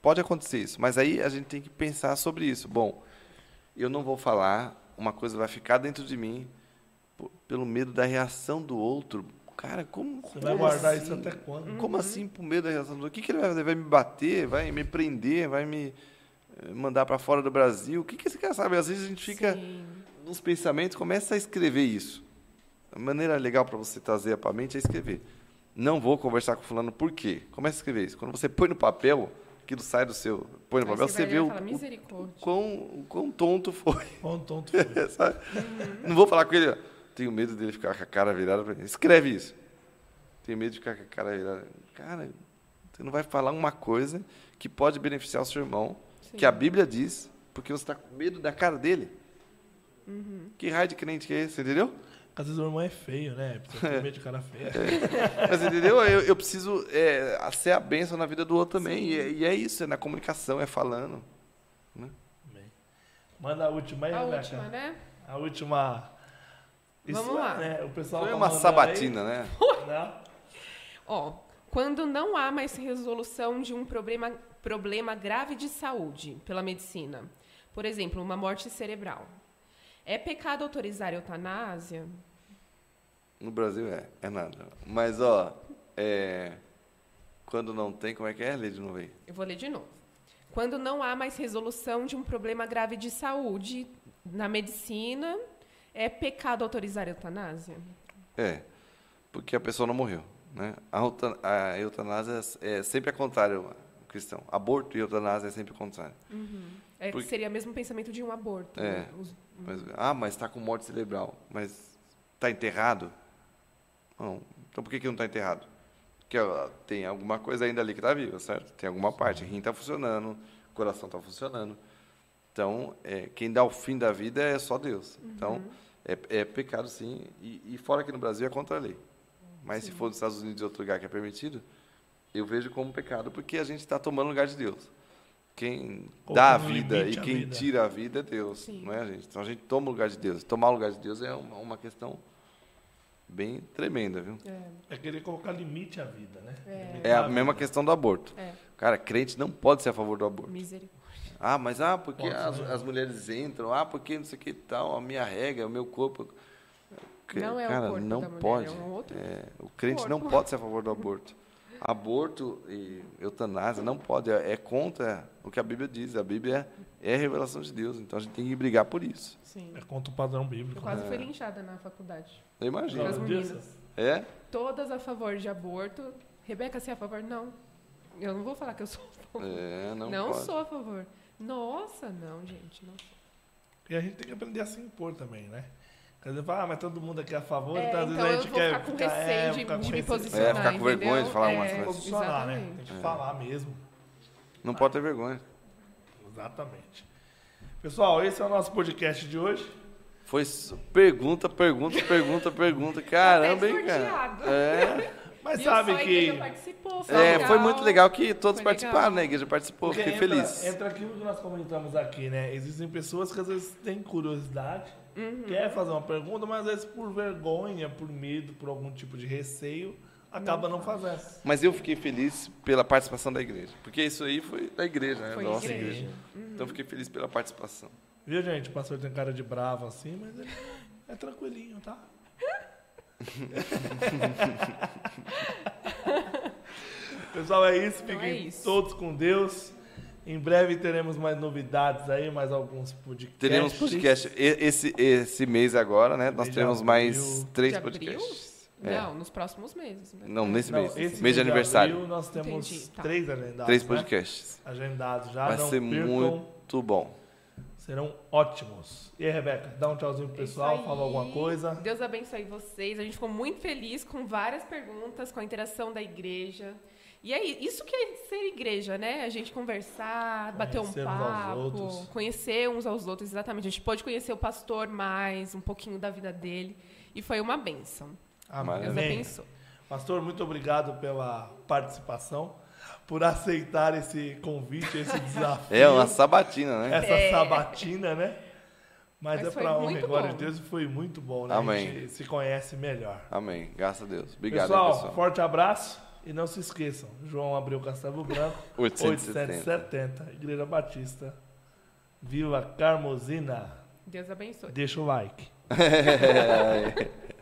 pode acontecer isso, mas aí a gente tem que pensar sobre isso. Bom, eu não vou falar, uma coisa vai ficar dentro de mim pelo medo da reação do outro. Cara, como. Você como vai guardar assim? isso até quando? Como uhum. assim, por medo da reação do outro? O que, que ele vai fazer? Vai me bater? Vai me prender? Vai me mandar para fora do Brasil. O que, que esse cara sabe? Às vezes a gente fica Sim. nos pensamentos, começa a escrever isso. A maneira legal para você trazer para a mente é escrever. Não vou conversar com fulano por quê? Começa a escrever isso. Quando você põe no papel, aquilo sai do seu. Põe no Aí papel, você, você vê o, o, quão, o quão tonto foi. Quão tonto foi. uhum. Não vou falar com ele, tenho medo dele ficar com a cara virada. Escreve isso. Tenho medo de ficar com a cara virada. Cara, você não vai falar uma coisa que pode beneficiar o seu irmão que a Bíblia diz, porque você está com medo da cara dele. Uhum. Que raio de crente que é esse, entendeu? Às vezes o irmão é feio, né? Precisa ter medo de cara feia. É. Mas entendeu? Eu, eu preciso é, ser a bênção na vida do outro também. E, é, e, é isso, é na comunicação, é falando. Né? Manda a última aí, A última, né? A última. Isso Vamos lá. É, o pessoal Foi tá uma sabatina, aí. né? Ó, quando não há mais resolução de um problema problema grave de saúde pela medicina. Por exemplo, uma morte cerebral. É pecado autorizar eutanásia? No Brasil é, é nada. Mas, ó, é, quando não tem, como é que é? Lê de novo aí. Eu vou ler de novo. quando não há mais resolução de um problema grave de saúde na medicina, é pecado autorizar a eutanásia? É, porque a pessoa não morreu. Né? A, a eutanásia é sempre a contrário, cristão. Aborto e eutanásia é sempre o contrário. Uhum. É, Porque- Seria o mesmo pensamento de um aborto. É. né? Os- Mas, ah, mas está com morte cerebral. Mas está enterrado? Não. Então por que, que não está enterrado? Porque ó, tem alguma coisa ainda ali que está viva, certo? Tem alguma parte. O rim está funcionando, o coração está funcionando. Então, é, quem dá o fim da vida é só Deus. Então, é, é pecado sim. E, e fora aqui no Brasil é contra a lei. Mas se for nos Estados Unidos ou outro lugar que é permitido, eu vejo como pecado porque a gente está tomando o lugar de Deus. Quem dá a vida e quem vida. tira a vida é Deus, Sim. não é, gente? Então a gente toma o lugar de Deus. Tomar o lugar de Deus é uma, uma questão bem tremenda, viu? É, É querer colocar limite à vida, né? É. É a vida. mesma questão do aborto. é, Cara, crente não pode ser a favor do aborto. misericórdia. Ah, mas ah, porque Pode as, ser. as mulheres entram, ah, porque não sei o que e tal, a minha regra, o meu corpo. Não é o Cara, corpo não da mulher, pode. é um outro É, o crente não corpo. pode ser a favor do aborto. Aborto e eutanásia não pode, é, é contra o que a Bíblia diz. A Bíblia é, é a revelação de Deus, então a gente tem que brigar por isso. Sim. É contra o padrão Eu bíblico. quase É. fui linchada na faculdade. Eu imagino. As meninas. É? Todas a favor de aborto. Rebeca, você é a favor? Não. Eu não vou falar que eu sou a favor. É, não, Não, pode. sou a favor. Nossa, não, gente. Não. E a gente tem que aprender a se impor também, né? Quer dizer, ah, mas todo mundo aqui é a favor, É, então às vezes então a eu gente vou quer ficar com ficar- receio é, de, ficar de me posicionar. É, ficar com vergonha de falar é, umas coisas. posicionar, né? Tem que falar mesmo. Não pode ter vergonha. Exatamente. Pessoal, esse é o nosso podcast de hoje. Foi pergunta, pergunta, pergunta, pergunta. Caramba, hein, cara? É, Mas sabe que. igreja participou, foi é, foi muito legal que todos Foi participaram, legal. né? A igreja participou, Porque fiquei entra, feliz. Entra aquilo que nós comentamos aqui, né? Existem pessoas que às vezes têm curiosidade, Uhum. quer fazer uma pergunta, mas às vezes por vergonha, por medo, por algum tipo de receio, acaba não, fazendo. Mas eu fiquei feliz pela participação da igreja. Porque isso aí foi da igreja, né? Foi da nossa igreja. igreja. Então eu fiquei feliz pela participação. Viu, gente? O pastor tem cara de bravo assim, mas ele é tranquilinho, tá? Pessoal, é isso. Então Fiquem é isso. todos com Deus. Em breve teremos mais novidades aí, mais alguns podcasts. Teremos podcast esse, esse mês agora, né? Nós teremos mais três podcasts. É. Não, nos próximos meses. né? Não, nesse Não, mês. esse mês de aniversário. abril nós temos Entendi, tá. três agendados. Três né? podcasts. Agendados já. Vai não ser percam. muito bom. Serão ótimos. E aí, Rebeca, dá um tchauzinho pro É pessoal, fala alguma coisa. Deus abençoe vocês. A gente ficou muito feliz com várias perguntas, com a interação da igreja. E é isso que é ser igreja, né? A gente conversar, bater um papo, conhecer uns aos outros, exatamente. A gente pôde conhecer o pastor mais, um pouquinho da vida dele. E foi uma bênção. Amém. Abençoe. Pastor, muito obrigado pela participação, por aceitar esse convite, esse desafio. É uma sabatina, né? Essa É. sabatina, né? Mas, Mas é pra honra e glória de Deus e foi muito bom, né? Amém. A gente se conhece melhor. Amém. Graças a Deus. Obrigado, pessoal, hein, pessoal. forte abraço e não se esqueçam, João Abreu Castelo Branco, 870. 870, Igreja Batista, Vila Carmosina. Deus abençoe. Deixa o like.